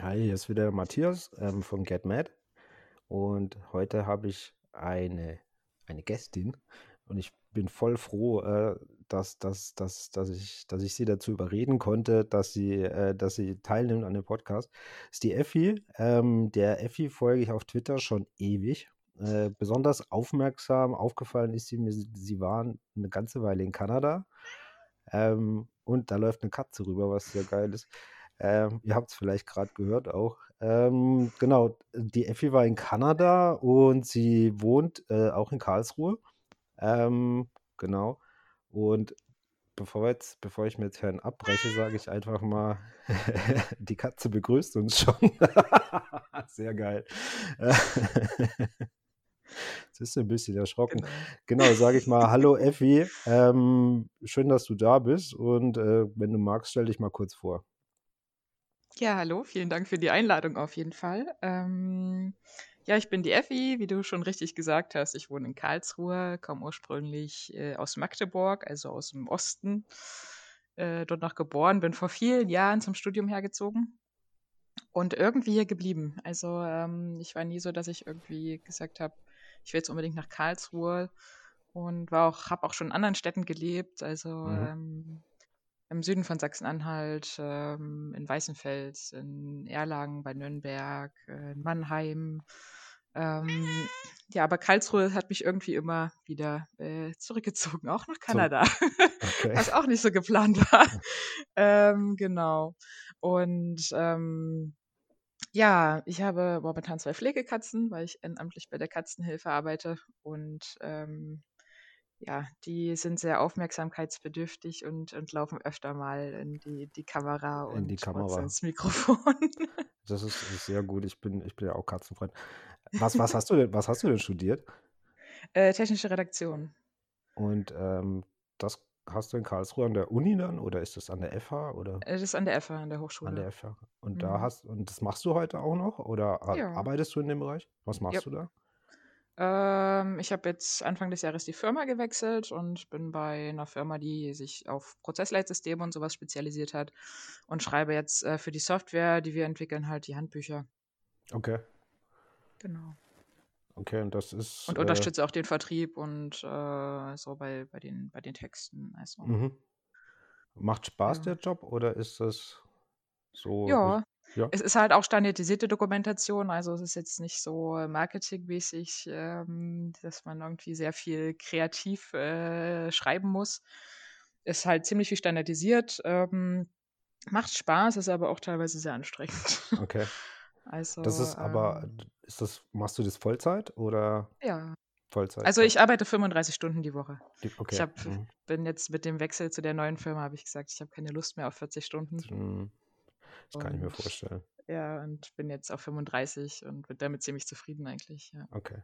Hi, hier ist wieder Matthias ähm, von Get Mad und heute habe ich eine, eine Gästin und ich bin voll froh, äh, dass, dass, dass, dass, ich, dass ich sie dazu überreden konnte, dass sie, äh, dass sie teilnimmt an dem Podcast. Das ist die Effi. Ähm, der Effi folge ich auf Twitter schon ewig. Äh, besonders aufmerksam aufgefallen ist sie mir, sie waren eine ganze Weile in Kanada ähm, und da läuft eine Katze rüber, was sehr geil ist. Ähm, ihr habt es vielleicht gerade gehört auch. Ähm, genau, die Effi war in Kanada und sie wohnt äh, auch in Karlsruhe. Ähm, genau. Und bevor, jetzt, bevor ich mir jetzt Herrn abbreche, sage ich einfach mal, die Katze begrüßt uns schon. Sehr geil. Jetzt ist ein bisschen erschrocken. Genau, genau sage ich mal, hallo Effi, ähm, schön, dass du da bist und äh, wenn du magst, stell dich mal kurz vor. Ja, hallo, vielen Dank für die Einladung auf jeden Fall. Ähm, ja, ich bin die Effi, wie du schon richtig gesagt hast. Ich wohne in Karlsruhe, komme ursprünglich äh, aus Magdeburg, also aus dem Osten. Äh, dort noch geboren, bin vor vielen Jahren zum Studium hergezogen und irgendwie hier geblieben. Also ähm, ich war nie so, dass ich irgendwie gesagt habe, ich will jetzt unbedingt nach Karlsruhe und war auch, habe auch schon in anderen Städten gelebt. Also mhm. ähm, im Süden von Sachsen-Anhalt, ähm, in Weißenfels, in Erlangen, bei Nürnberg, äh, in Mannheim. Ähm, ja, aber Karlsruhe hat mich irgendwie immer wieder äh, zurückgezogen, auch nach Kanada, okay. was auch nicht so geplant war. ähm, genau. Und ähm, ja, ich habe momentan zwei Pflegekatzen, weil ich ehrenamtlich bei der Katzenhilfe arbeite und ähm, ja, die sind sehr aufmerksamkeitsbedürftig und, und laufen öfter mal in die, die Kamera in und die Kamera. ins Mikrofon. Das ist, ist, sehr gut. Ich bin, ich bin ja auch Katzenfreund. Was, was, hast, du denn, was hast du denn studiert? Äh, technische Redaktion. Und ähm, das hast du in Karlsruhe an der Uni dann oder ist das an der FH? Oder? Äh, das ist an der FH, an der Hochschule. An der FH. Und mhm. da hast und das machst du heute auch noch? Oder ja. arbeitest du in dem Bereich? Was machst ja. du da? Ähm, ich habe jetzt Anfang des Jahres die Firma gewechselt und bin bei einer Firma, die sich auf Prozessleitsysteme und sowas spezialisiert hat und schreibe jetzt äh, für die Software, die wir entwickeln, halt die Handbücher. Okay. Genau. Okay, und das ist. Und äh, unterstütze auch den Vertrieb und äh, so bei, bei, den, bei den Texten. Also. Mhm. Macht Spaß ja. der Job oder ist das so? Ja, ja. Es ist halt auch standardisierte Dokumentation, also es ist jetzt nicht so marketingmäßig, ähm, dass man irgendwie sehr viel kreativ äh, schreiben muss. Ist halt ziemlich viel standardisiert. Ähm, macht Spaß, ist aber auch teilweise sehr anstrengend. Okay. Also, das ist aber, ähm, ist das, machst du das Vollzeit oder? Ja. Vollzeit. Also ich arbeite 35 Stunden die Woche. Okay. Ich hab, mhm. bin jetzt mit dem Wechsel zu der neuen Firma, habe ich gesagt, ich habe keine Lust mehr auf 40 Stunden. Mhm. Das kann ich mir vorstellen. Ja, und bin jetzt auf 35 und bin damit ziemlich zufrieden eigentlich. Ja. Okay.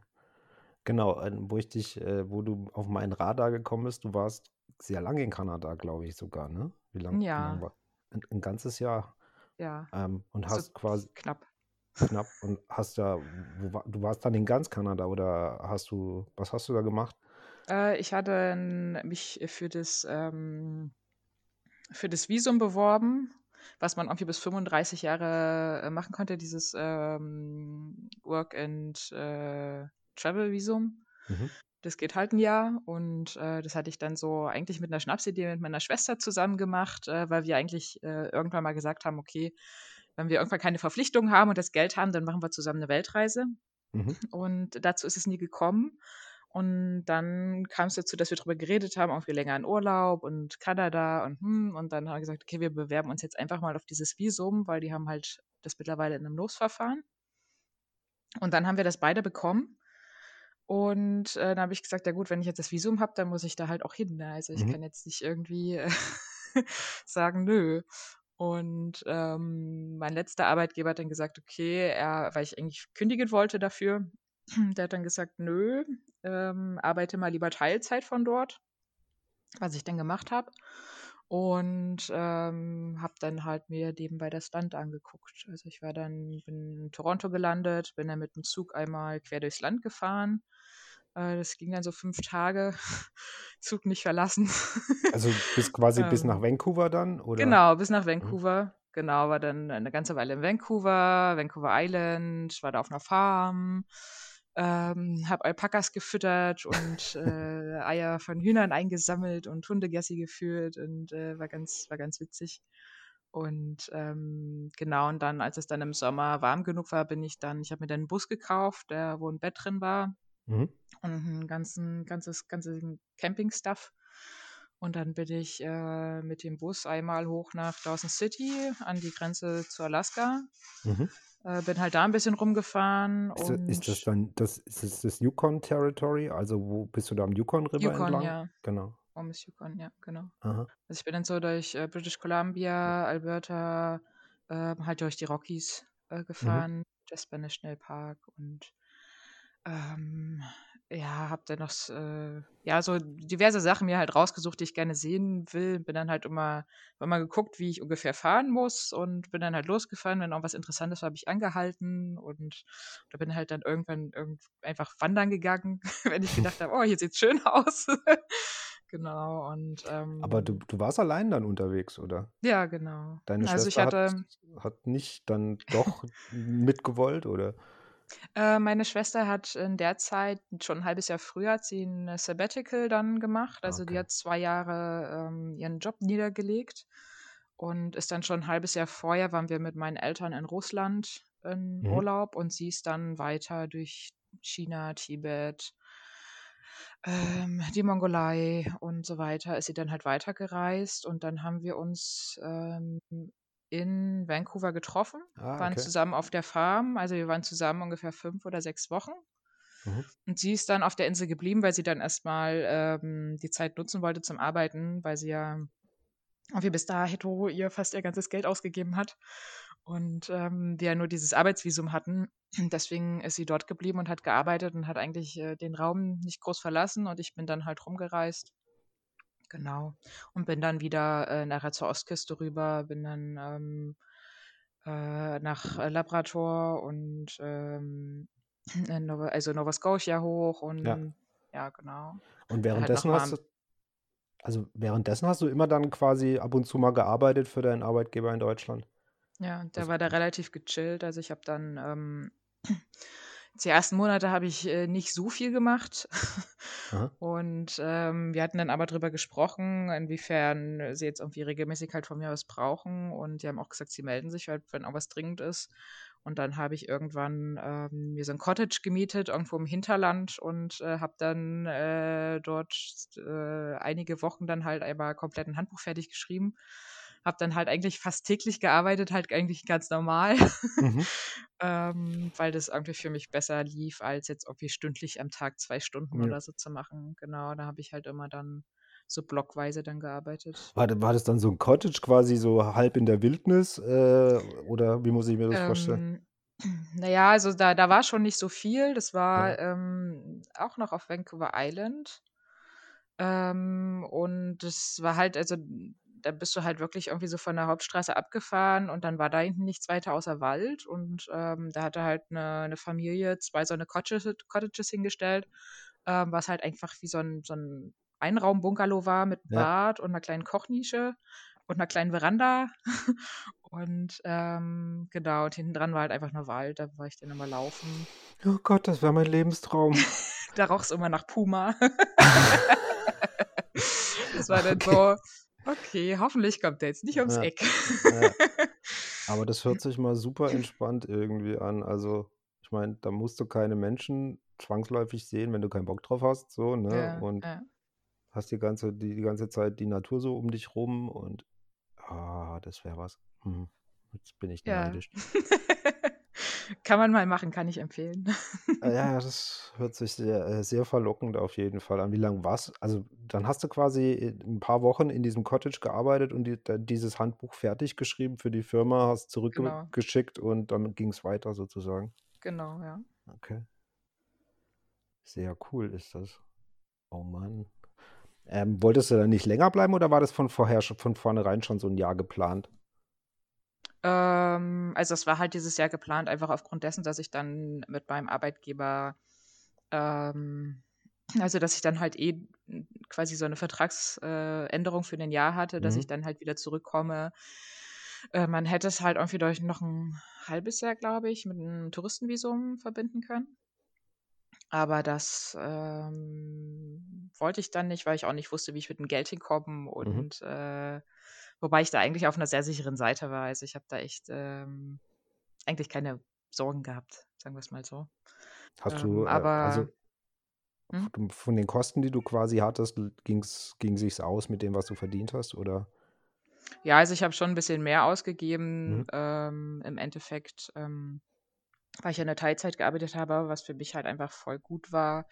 Genau, wo ich dich, äh, wo du auf meinen Radar gekommen bist, du warst sehr lange in Kanada, glaube ich sogar, ne? Wie lange? Ja. Lang war, ein, ein, ganzes Jahr. Ja. Ähm, und hast so quasi. Knapp. Knapp. Und hast da, wo, du warst dann in ganz Kanada oder hast du, was hast du da gemacht? Äh, ich hatte mich für das, ähm, für das Visum beworben was man irgendwie bis 35 Jahre äh, machen konnte, dieses ähm, Work and äh, Travel Visum. Mhm. Das geht halt ein Jahr und äh, das hatte ich dann so eigentlich mit einer Schnapsidee mit meiner Schwester zusammen gemacht, äh, weil wir eigentlich äh, irgendwann mal gesagt haben, okay, wenn wir irgendwann keine Verpflichtungen haben und das Geld haben, dann machen wir zusammen eine Weltreise. Mhm. Und dazu ist es nie gekommen. Und dann kam es dazu, dass wir darüber geredet haben, auch wir länger in Urlaub und Kanada und hm, und dann haben wir gesagt, okay, wir bewerben uns jetzt einfach mal auf dieses Visum, weil die haben halt das mittlerweile in einem Losverfahren. Und dann haben wir das beide bekommen. Und äh, dann habe ich gesagt, ja gut, wenn ich jetzt das Visum habe, dann muss ich da halt auch hin. Ne? Also ich mhm. kann jetzt nicht irgendwie äh, sagen, nö. Und ähm, mein letzter Arbeitgeber hat dann gesagt, okay, er, weil ich eigentlich kündigen wollte dafür, der hat dann gesagt, nö, ähm, arbeite mal lieber Teilzeit von dort, was ich dann gemacht habe. Und ähm, habe dann halt mir nebenbei das Land angeguckt. Also ich war dann, bin in Toronto gelandet, bin dann mit dem Zug einmal quer durchs Land gefahren. Äh, das ging dann so fünf Tage. Zug nicht verlassen. Also bis quasi bis nach ähm, Vancouver dann? Oder? Genau, bis nach mhm. Vancouver. genau, war dann eine ganze Weile in Vancouver, Vancouver Island, war da auf einer Farm, ähm, habe Alpakas gefüttert und äh, Eier von Hühnern eingesammelt und Hundegassi geführt und äh, war ganz, war ganz witzig. Und ähm, genau, und dann, als es dann im Sommer warm genug war, bin ich dann, ich habe mir dann einen Bus gekauft, der, wo ein Bett drin war Mhm. und ein ganzen, ganzes, ganzes Camping-Stuff. Und dann bin ich äh, mit dem Bus einmal hoch nach Dawson City an die Grenze zu Alaska. Mhm. Äh, bin halt da ein bisschen rumgefahren Ist, das- und ist das dann das, ist das, das Yukon Territory? Also wo bist du da am Yukon River Yukon, entlang? ja. Genau. Um das Yukon, ja, genau. Aha. Also ich bin dann so durch äh, British Columbia, Alberta, äh, halt durch die Rockies Mhm. äh, gefahren, Jasper National Park und ähm, ja, hab dann noch äh, ja so diverse Sachen mir halt rausgesucht, die ich gerne sehen will. Bin dann halt immer, immer geguckt, wie ich ungefähr fahren muss und bin dann halt losgefahren. Wenn irgendwas Interessantes war, habe ich angehalten und da bin halt dann irgendwann irgend einfach wandern gegangen, wenn ich gedacht habe, oh, hier sieht's schön aus. genau und Aber du, ähm, du warst allein dann unterwegs, oder? ja, genau. Deine Also ich Schwester hat, hatte, hat nicht dann doch mitgewollt, oder? Äh, meine Schwester hat in der Zeit schon ein halbes Jahr früher hat sie ein Sabbatical dann gemacht. Ah, Also die okay. hat zwei Jahre ähm, ihren Job niedergelegt und ist dann schon ein halbes Jahr vorher waren wir mit meinen Eltern in Russland in Mhm. Urlaub und sie ist dann weiter durch China, Tibet, ähm, die Mongolei und so weiter, ist sie dann halt weitergereist und dann haben wir uns ähm, in Vancouver getroffen, Ah, waren okay. zusammen auf der Farm, also wir waren zusammen ungefähr fünf oder sechs Wochen. Mhm. Und sie ist dann auf der Insel geblieben, weil sie dann erstmal ähm, die Zeit nutzen wollte zum Arbeiten, weil sie ja irgendwie bis dato ihr fast ihr ganzes Geld ausgegeben hat. Und ähm, wir ja nur dieses Arbeitsvisum hatten. Deswegen ist sie dort geblieben und hat gearbeitet und hat eigentlich äh, den Raum nicht groß verlassen. Und ich bin dann halt rumgereist. Genau. Und bin dann wieder äh, nachher zur Ostküste rüber, bin dann ähm, äh, nach äh, Labrador und ähm, Nova, also Nova Scotia hoch Ja. und ja, genau. Und halt währenddessen nochmal hast du, also währenddessen hast du immer dann quasi ab und zu mal gearbeitet für deinen Arbeitgeber in Deutschland. Ja, der Also, war da relativ gechillt. Also ich habe dann ähm, die ersten Monate habe ich äh, nicht so viel gemacht. aha. Und ähm, wir hatten dann aber drüber gesprochen, inwiefern sie jetzt irgendwie regelmäßig halt von mir was brauchen. Und die haben auch gesagt, sie melden sich halt, wenn auch was dringend ist. Und dann habe ich irgendwann ähm, mir so ein Cottage gemietet, irgendwo im Hinterland und äh, habe dann äh, dort äh, einige Wochen dann halt einmal komplett ein Handbuch fertig geschrieben. Habe dann halt eigentlich fast täglich gearbeitet, halt eigentlich ganz normal, Mhm. ähm, weil das irgendwie für mich besser lief, als jetzt irgendwie stündlich am Tag zwei Stunden Ja. oder so zu machen. Genau, da habe ich halt immer dann so blockweise dann gearbeitet. War, war das dann so ein Cottage quasi so halb in der Wildnis? Äh, oder wie muss ich mir das vorstellen? Ähm, naja, also da, da war schon nicht so viel. Das war Ja. ähm, auch noch auf Vancouver Island. Ähm, und das war halt, also da bist du halt wirklich irgendwie so von der Hauptstraße abgefahren und dann war da hinten nichts weiter außer Wald. Und ähm, da hatte halt eine, eine Familie zwei so eine Cottages, Cottages hingestellt, ähm, was halt einfach wie so ein, so ein Einraumbungalow war mit Ja. Bad und einer kleinen Kochnische und einer kleinen Veranda. Und ähm, genau, und hinten dran war halt einfach nur Wald, da war ich dann immer laufen. Oh Gott, das wäre mein Lebenstraum. Da roch es immer nach Puma. Das war dann Okay. so, okay, hoffentlich kommt der jetzt nicht ums Ja. Eck. Ja. Aber das hört sich mal super entspannt irgendwie an. Also, ich meine, da musst du keine Menschen zwangsläufig sehen, wenn du keinen Bock drauf hast, so, ne? Ja, Und hast die ganze, die, die ganze Zeit die Natur so um dich rum und ah, das wäre was. Hm. Jetzt bin ich neidisch. Kann man mal machen, kann ich empfehlen. Äh, Ja, das hört sich sehr, äh, sehr verlockend auf jeden Fall an. Wie lange war's? Also, dann hast du quasi in- ein paar Wochen in diesem Cottage gearbeitet und die, dieses Handbuch fertig geschrieben für die Firma, hast Genau, zurückgeschickt und dann ging es weiter sozusagen. genau, ja. Okay. Sehr cool ist das. Oh Mann. Ähm, wolltest du dann nicht länger bleiben oder war das von vorher schon, von vornherein schon so ein Jahr geplant? Ähm, also es war halt dieses Jahr geplant, einfach aufgrund dessen, dass ich dann mit meinem Arbeitgeber, ähm, also dass ich dann halt eh quasi so eine Vertragsänderung für ein Jahr hatte, dass ich Mhm. dann halt wieder zurückkomme. Äh, man hätte es halt irgendwie durch noch ein halbes Jahr, glaube ich, mit einem Touristenvisum verbinden können. Aber das ähm, wollte ich dann nicht, weil ich auch nicht wusste, wie ich mit dem Geld hinkomme. Mhm. Und äh, wobei ich da eigentlich auf einer sehr sicheren Seite war. Also ich habe da echt ähm, eigentlich keine Sorgen gehabt, sagen wir es mal so. Hast Ähm, du, äh, also aber hm? von den Kosten, die du quasi hattest, ging's, ging sich's aus mit dem, was du verdient hast, oder? ja, also ich habe schon ein bisschen mehr Mhm. ausgegeben. Ähm, Im Endeffekt, ähm, weil ich ja in der Teilzeit gearbeitet habe, was für mich halt einfach voll gut war.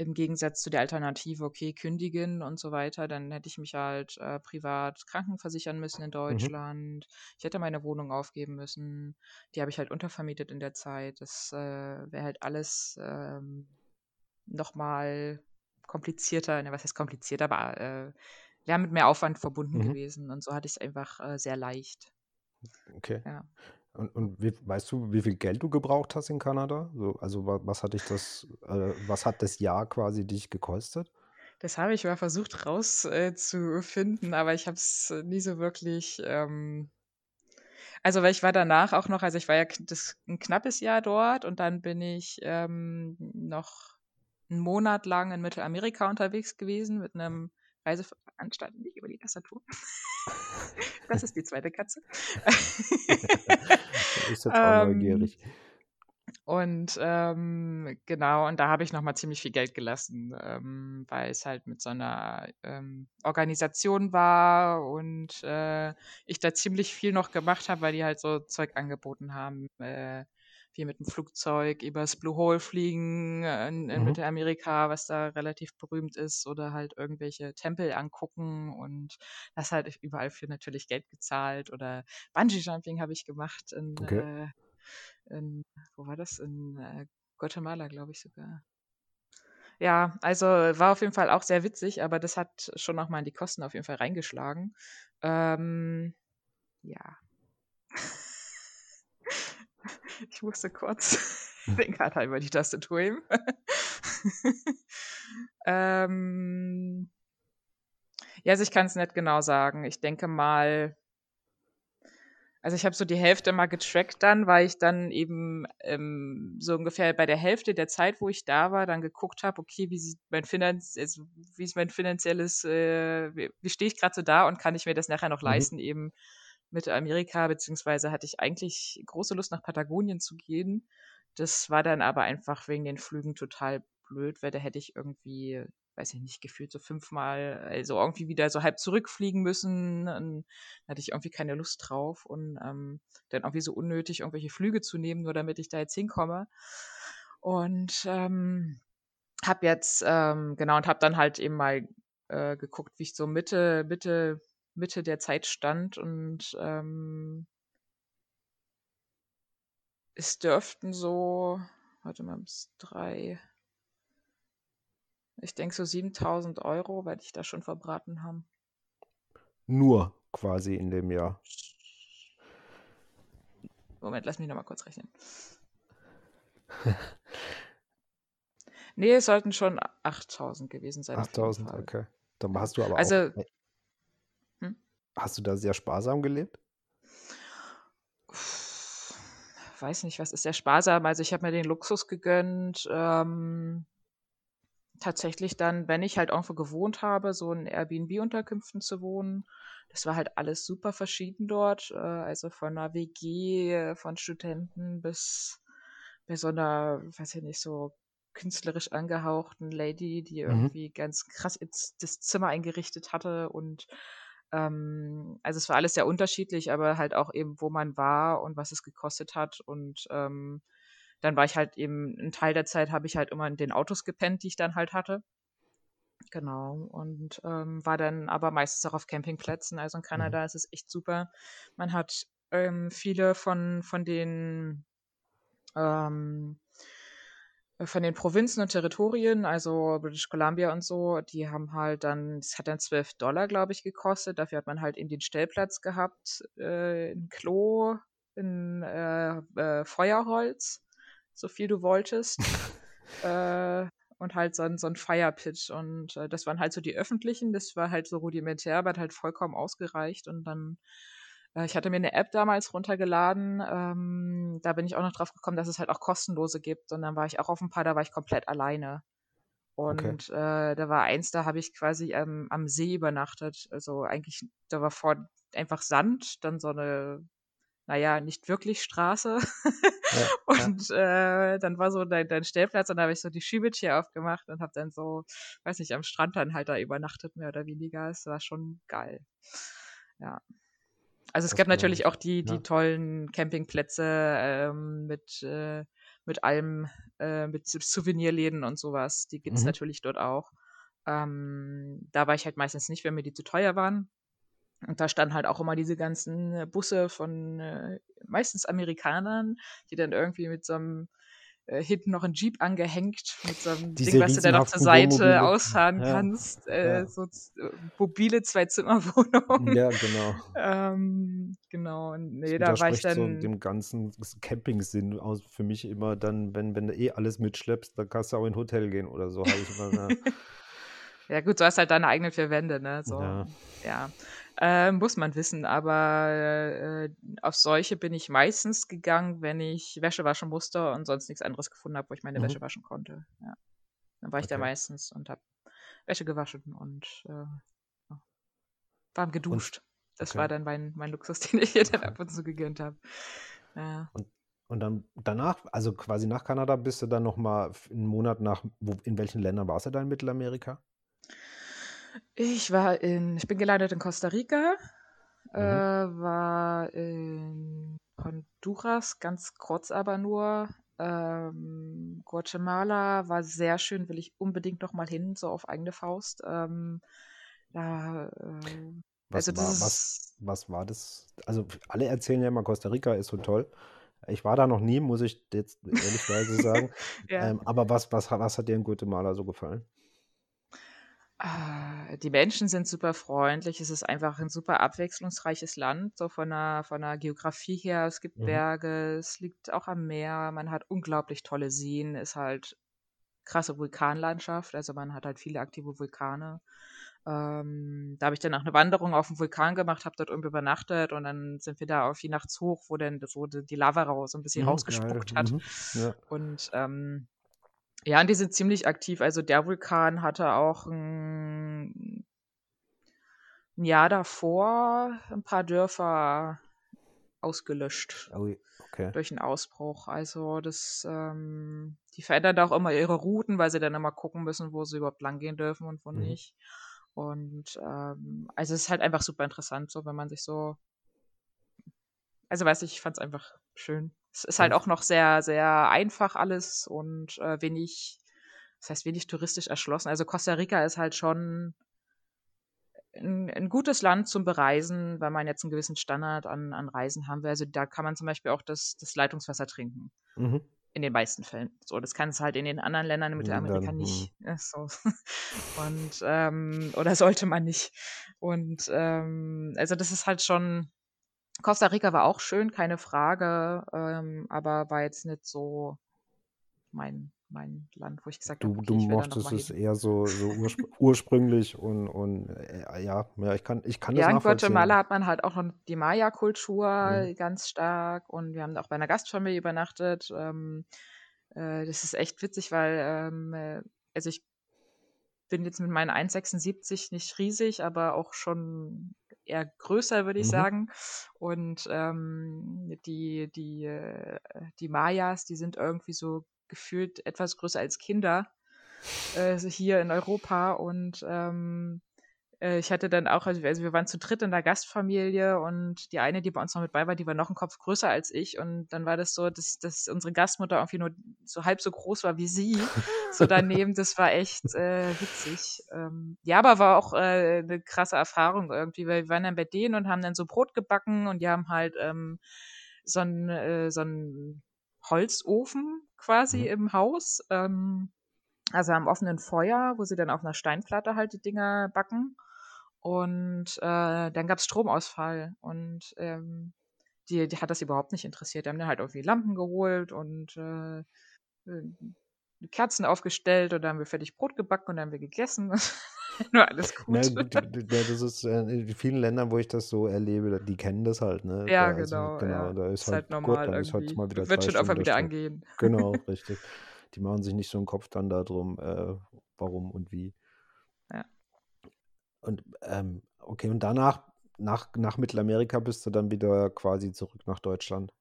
Im Gegensatz zu der Alternative, okay, kündigen und so weiter, dann hätte ich mich halt äh, privat krankenversichern müssen in Mhm. Deutschland. Ich hätte meine Wohnung aufgeben müssen. Die habe ich halt untervermietet in der Zeit. Das äh, wäre halt alles ähm, nochmal komplizierter. Ne, was heißt komplizierter, aber äh, wäre mit mehr Aufwand verbunden Mhm. gewesen. Und so hatte ich es einfach äh, sehr leicht. Okay. Ja. Und, und wie, weißt du, wie viel Geld du gebraucht hast in Kanada? So, also wa- was hat dich das, äh, was hat das Jahr quasi dich gekostet? Das habe ich mal versucht rauszufinden, aber ich habe es nie so wirklich. Ähm also, weil ich war danach auch noch, also ich war ja das, ein knappes Jahr dort und dann bin ich ähm, noch einen Monat lang in Mittelamerika unterwegs gewesen mit einem Reiseveranstalter, nicht über die Tastatur. Das ist die zweite Katze. Ist jetzt auch ähm, neugierig. Und ähm, genau, und da habe ich nochmal ziemlich viel Geld gelassen, ähm, weil es halt mit so einer ähm, Organisation war und äh, ich da ziemlich viel noch gemacht habe, weil die halt so Zeug angeboten haben, äh, wie mit dem Flugzeug übers Blue Hole fliegen äh, in, in Mhm. Mittelamerika, was da relativ berühmt ist, oder halt irgendwelche Tempel angucken und das halt überall für natürlich Geld gezahlt oder Bungee Jumping habe ich gemacht in, Okay. äh, in, wo war das? In äh, Guatemala, glaube ich sogar. Ja, also war auf jeden Fall auch sehr witzig, aber das hat schon auch mal in die Kosten auf jeden Fall reingeschlagen. Ähm, ja. Ich musste kurz den Kater über die Tastatur heben. ähm, ja, also ich kann es nicht genau sagen. Ich denke mal, also ich habe so die Hälfte mal getrackt dann, weil ich dann eben ähm, so ungefähr bei der Hälfte der Zeit, wo ich da war, dann geguckt habe, okay, wie sieht mein Finanz, also wie ist mein finanzielles, äh, wie, wie stehe ich gerade so da und kann ich mir das nachher noch Mhm. leisten, eben mit Amerika, beziehungsweise hatte ich eigentlich große Lust nach Patagonien zu gehen. Das war dann aber einfach wegen den Flügen total blöd, weil da hätte ich irgendwie, weiß ich nicht, gefühlt so fünfmal, also irgendwie wieder so halb zurückfliegen müssen. Und da hatte ich irgendwie keine Lust drauf und ähm, dann irgendwie so unnötig irgendwelche Flüge zu nehmen, nur damit ich da jetzt hinkomme. Und ähm, habe jetzt, ähm, genau, und habe dann halt eben mal äh, geguckt, wie ich so Mitte, Mitte, Mitte der Zeit stand und ähm, es dürften so, warte mal, bis drei, ich denke so 7000 Euro werde ich da schon verbraten haben. Nur quasi in dem Jahr. Moment, lass mich nochmal kurz rechnen. Nee, es sollten schon 8000 gewesen sein. auf jeden 8000, Fall. okay. Dann hast du aber Also, auch? Hast du da sehr sparsam gelebt? weiß nicht, was ist sehr sparsam. Also ich habe mir den Luxus gegönnt, ähm, tatsächlich dann, wenn ich halt irgendwo gewohnt habe, so in Airbnb-Unterkünften zu wohnen. Das war halt alles super verschieden dort. Äh, also von einer WG, von Studenten bis bei so einer, weiß ich nicht, so künstlerisch angehauchten Lady, die Mhm. irgendwie ganz krass ins, das Zimmer eingerichtet hatte und ähm, also es war alles sehr unterschiedlich, aber halt auch eben, wo man war und was es gekostet hat. Und ähm, dann war ich halt eben, einen Teil der Zeit habe ich halt immer in den Autos gepennt, die ich dann halt hatte. Genau. Und ähm, war dann aber meistens auch auf Campingplätzen. Also in Mhm. Kanada ist es echt super. Man hat ähm, viele von, von den ähm, von den Provinzen und Territorien, also British Columbia und so, die haben halt dann, das hat dann 12 Dollar, glaube ich, gekostet. Dafür hat man halt eben den Stellplatz gehabt, äh, ein Klo, ein äh, äh, Feuerholz, so viel du wolltest. äh, und halt so ein, so ein Firepit. Und äh, das waren halt so die öffentlichen, das war halt so rudimentär, aber hat halt vollkommen ausgereicht. Und dann Äh, ich hatte mir eine App damals runtergeladen. Ähm, da bin ich auch noch drauf gekommen, dass es halt auch kostenlose gibt. Und dann war ich auch auf ein paar, da war ich komplett alleine. Und okay. äh, da war eins, da habe ich quasi ähm, am See übernachtet. Also eigentlich, da war vor einfach Sand, dann so eine, naja, nicht wirklich Straße. Ja, und ja. Äh, dann war so dein, dein Stellplatz und da habe ich so die Schiebetür aufgemacht und habe dann so, weiß nicht, am Strand dann halt da übernachtet, mehr oder weniger. Es war schon geil. Ja. Also es das gab natürlich auch die, die ja. tollen Campingplätze ähm, mit, äh, mit allem, äh, mit Souvenirläden und sowas. Die gibt es mhm. natürlich dort auch. Ähm, da war ich halt meistens nicht, wenn mir die zu teuer waren. Und da standen halt auch immer diese ganzen Busse von äh, meistens Amerikanern, die dann irgendwie mit so einem äh, hinten noch ein Jeep angehängt mit so einem Diese Ding, was du dann noch zur Seite ausfahren ja. kannst. Äh, ja. So äh, mobile Zwei-Zimmer-Wohnungen. Ja, genau. ähm, genau. Nee, da war ich dann. So dem ganzen Camping-Sinn aus für mich immer dann, wenn, wenn du eh alles mitschleppst, dann kannst du auch in ein Hotel gehen oder so. Ich immer, ja, gut, du hast halt deine eigenen vier Wände, ne? So, ja. ja. Äh, muss man wissen, aber äh, auf solche bin ich meistens gegangen, wenn ich Wäsche waschen musste und sonst nichts anderes gefunden habe, wo ich meine mhm. Wäsche waschen konnte. Ja. Dann war ich okay. da meistens und habe Wäsche gewaschen und äh, warm geduscht. Und, das war dann mein, mein Luxus, den ich mir dann ab und zu gegönnt habe. Ja. Und, und dann danach, also quasi nach Kanada, bist du dann nochmal einen Monat nach, wo, in welchen Ländern warst du da in Mittelamerika? Ich war in ich bin gelandet in Costa Rica, äh, mhm. war in Honduras, ganz kurz aber nur. Ähm, Guatemala war sehr schön, will ich unbedingt noch mal hin, so auf eigene Faust. Ähm, da, äh, Was also war was was war das? Also, alle erzählen ja immer, Costa Rica ist so toll. Ich war da noch nie, muss ich jetzt ehrlichweise sagen. Ja. Ähm, aber was was was hat dir in Guatemala so gefallen? Ah, die Menschen sind super freundlich. Es ist einfach ein super abwechslungsreiches Land, so von der, von der Geografie her. Es gibt Mhm. Berge, es liegt auch am Meer, man hat unglaublich tolle Seen, ist halt krasse Vulkanlandschaft, also man hat halt viele aktive Vulkane. Ähm, da habe ich dann auch eine Wanderung auf dem Vulkan gemacht, habe dort irgendwie übernachtet und dann sind wir da auf die Nachts hoch, wo dann so die Lava raus so ein bisschen Mhm, geil. rausgespuckt hat. Mhm. Ja. Und ähm, ja, und die sind ziemlich aktiv. Also der Vulkan hatte auch ein, ein Jahr davor ein paar Dörfer ausgelöscht Oh, okay. durch einen Ausbruch. Also das, ähm, die verändern auch immer ihre Routen, weil sie dann immer gucken müssen, wo sie überhaupt langgehen dürfen und wo Mhm. nicht. Und ähm, also es ist halt einfach super interessant, so wenn man sich so, also weiß ich, ich fand es einfach schön. Es ist halt auch noch sehr, sehr einfach alles und äh, wenig, das heißt wenig touristisch erschlossen. Also Costa Rica ist halt schon ein, ein, gutes Land zum Bereisen, weil man jetzt einen gewissen Standard an, an Reisen haben will. Also da kann man zum Beispiel auch das, das Leitungswasser trinken. Mhm. In den meisten Fällen. So, das kann es halt in den anderen Ländern in Mittelamerika nicht. Ja, so. Und ähm, oder sollte man nicht. Und ähm, also das ist halt schon Costa Rica war auch schön, keine Frage, ähm, aber war jetzt nicht so mein, mein Land, wo ich gesagt habe, Du, du mochtest es eher so, so urspr ursprünglich und, und äh, ja, ja, ich kann, ich kann das Ja, in. Guatemala hat man halt auch noch die Maya-Kultur Mhm. ganz stark und wir haben auch bei einer Gastfamilie übernachtet. Ähm, äh, das ist echt witzig, weil, ähm, äh, also ich bin jetzt mit meinen 1,76 nicht riesig, aber auch schon eher größer, würde ich Mhm. sagen. Und ähm, die, die, äh, die Mayas, die sind irgendwie so gefühlt etwas größer als Kinder äh, hier in Europa. Und ähm, äh, ich hatte dann auch, also, also wir waren zu dritt in der Gastfamilie und die eine, die bei uns noch mit bei war, die war noch einen Kopf größer als ich. Und dann war das so, dass, dass unsere Gastmutter irgendwie nur so halb so groß war wie sie. so daneben, das war echt äh, witzig. Ähm, ja, aber war auch äh, eine krasse Erfahrung irgendwie, weil wir waren dann bei denen und haben dann so Brot gebacken und die haben halt ähm, so einen äh, so Holzofen quasi mhm. im Haus. Ähm, also am offenen Feuer, wo sie dann auf einer Steinplatte halt die Dinger backen. Und äh, dann gab es Stromausfall und ähm, die, die hat das überhaupt nicht interessiert. Die haben dann halt irgendwie Lampen geholt und äh, äh Kerzen aufgestellt und dann haben wir fertig Brot gebacken und dann haben wir gegessen. Nur alles Na gut. gut, d das ist, äh, in vielen Ländern, wo ich das so erlebe, die kennen das halt, ne? Ja, Da also genau, genau, ja. da ist Ist halt halt gut, normal dann ist halt mal wieder wird 2 schon irgendwann der wieder angehen. Genau, richtig. Die machen sich nicht so 'n Kopf dann da drum, äh, warum und wie. Und, ähm, okay, und danach nach nach Mittelamerika bist du dann wieder quasi zurück nach Deutschland?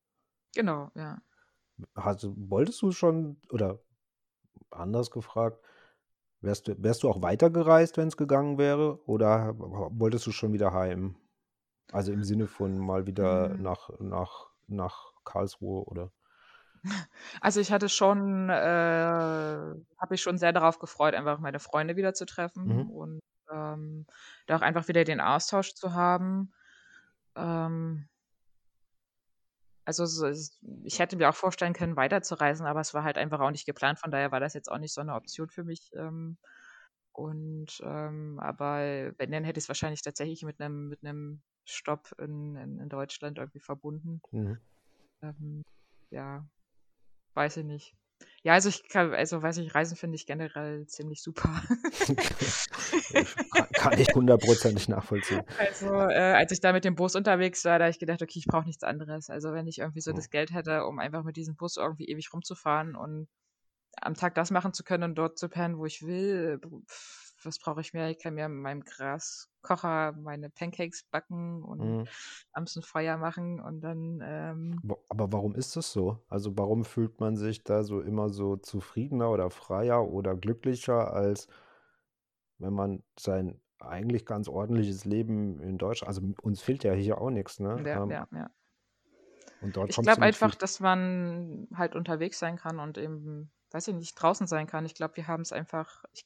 Genau, ja. Also, wolltest du schon oder anders gefragt, wärst du wärst du auch weitergereist, wenn's gegangen wäre, oder wolltest du schon wieder heim? Also, im Sinne von mal wieder Hm. nach nach nach Karlsruhe oder Also, ich hatte schon äh, habe mich schon sehr darauf gefreut, einfach meine Freunde wieder zu treffen Mhm. und, ähm, da auch einfach wieder den Austausch zu haben. Ähm also, ich hätte mir auch vorstellen können, weiterzureisen, aber es war halt einfach auch nicht geplant. Von daher war das jetzt auch nicht so 'ne Option für mich. Ähm, und, ähm aber wenn, dann hätte ich's wahrscheinlich tatsächlich mit 'nem mit 'nem Stopp in in in Deutschland irgendwie verbunden. Mhm. Ähm, ja, weiß ich nicht. Ja, also, ich kann also, weiß nicht, Reisen finde ich generell ziemlich super. Ich ka kann ich hundertprozentig nachvollziehen. Also, äh, als ich da mit dem Bus unterwegs war, da habe ich gedacht: „Okay, ich brauche nichts anderes.“ Also, wenn ich irgendwie so das Geld hätte, um einfach mit diesem Bus irgendwie ewig rumzufahren und am Tag das machen zu können und dort zu pennen, wo ich will, b was brauche ich mehr? Ich kann mir in meinem Gaskocher meine Pancakes backen und Mhm. abends 'n Feuer machen und dann, ähm aber warum ist das so? Also, warum fühlt man sich da so immer so zufriedener oder freier oder glücklicher, als wenn man sein eigentlich ganz ordentliches Leben in Deutsch also, uns fehlt ja hier auch nix, ne? Ja, Ähm ja, ja. und dort Ich glaube einfach, dass man halt unterwegs sein kann und eben, weiß ich nicht, draußen sein kann. Ich glaube, wir haben's einfach ich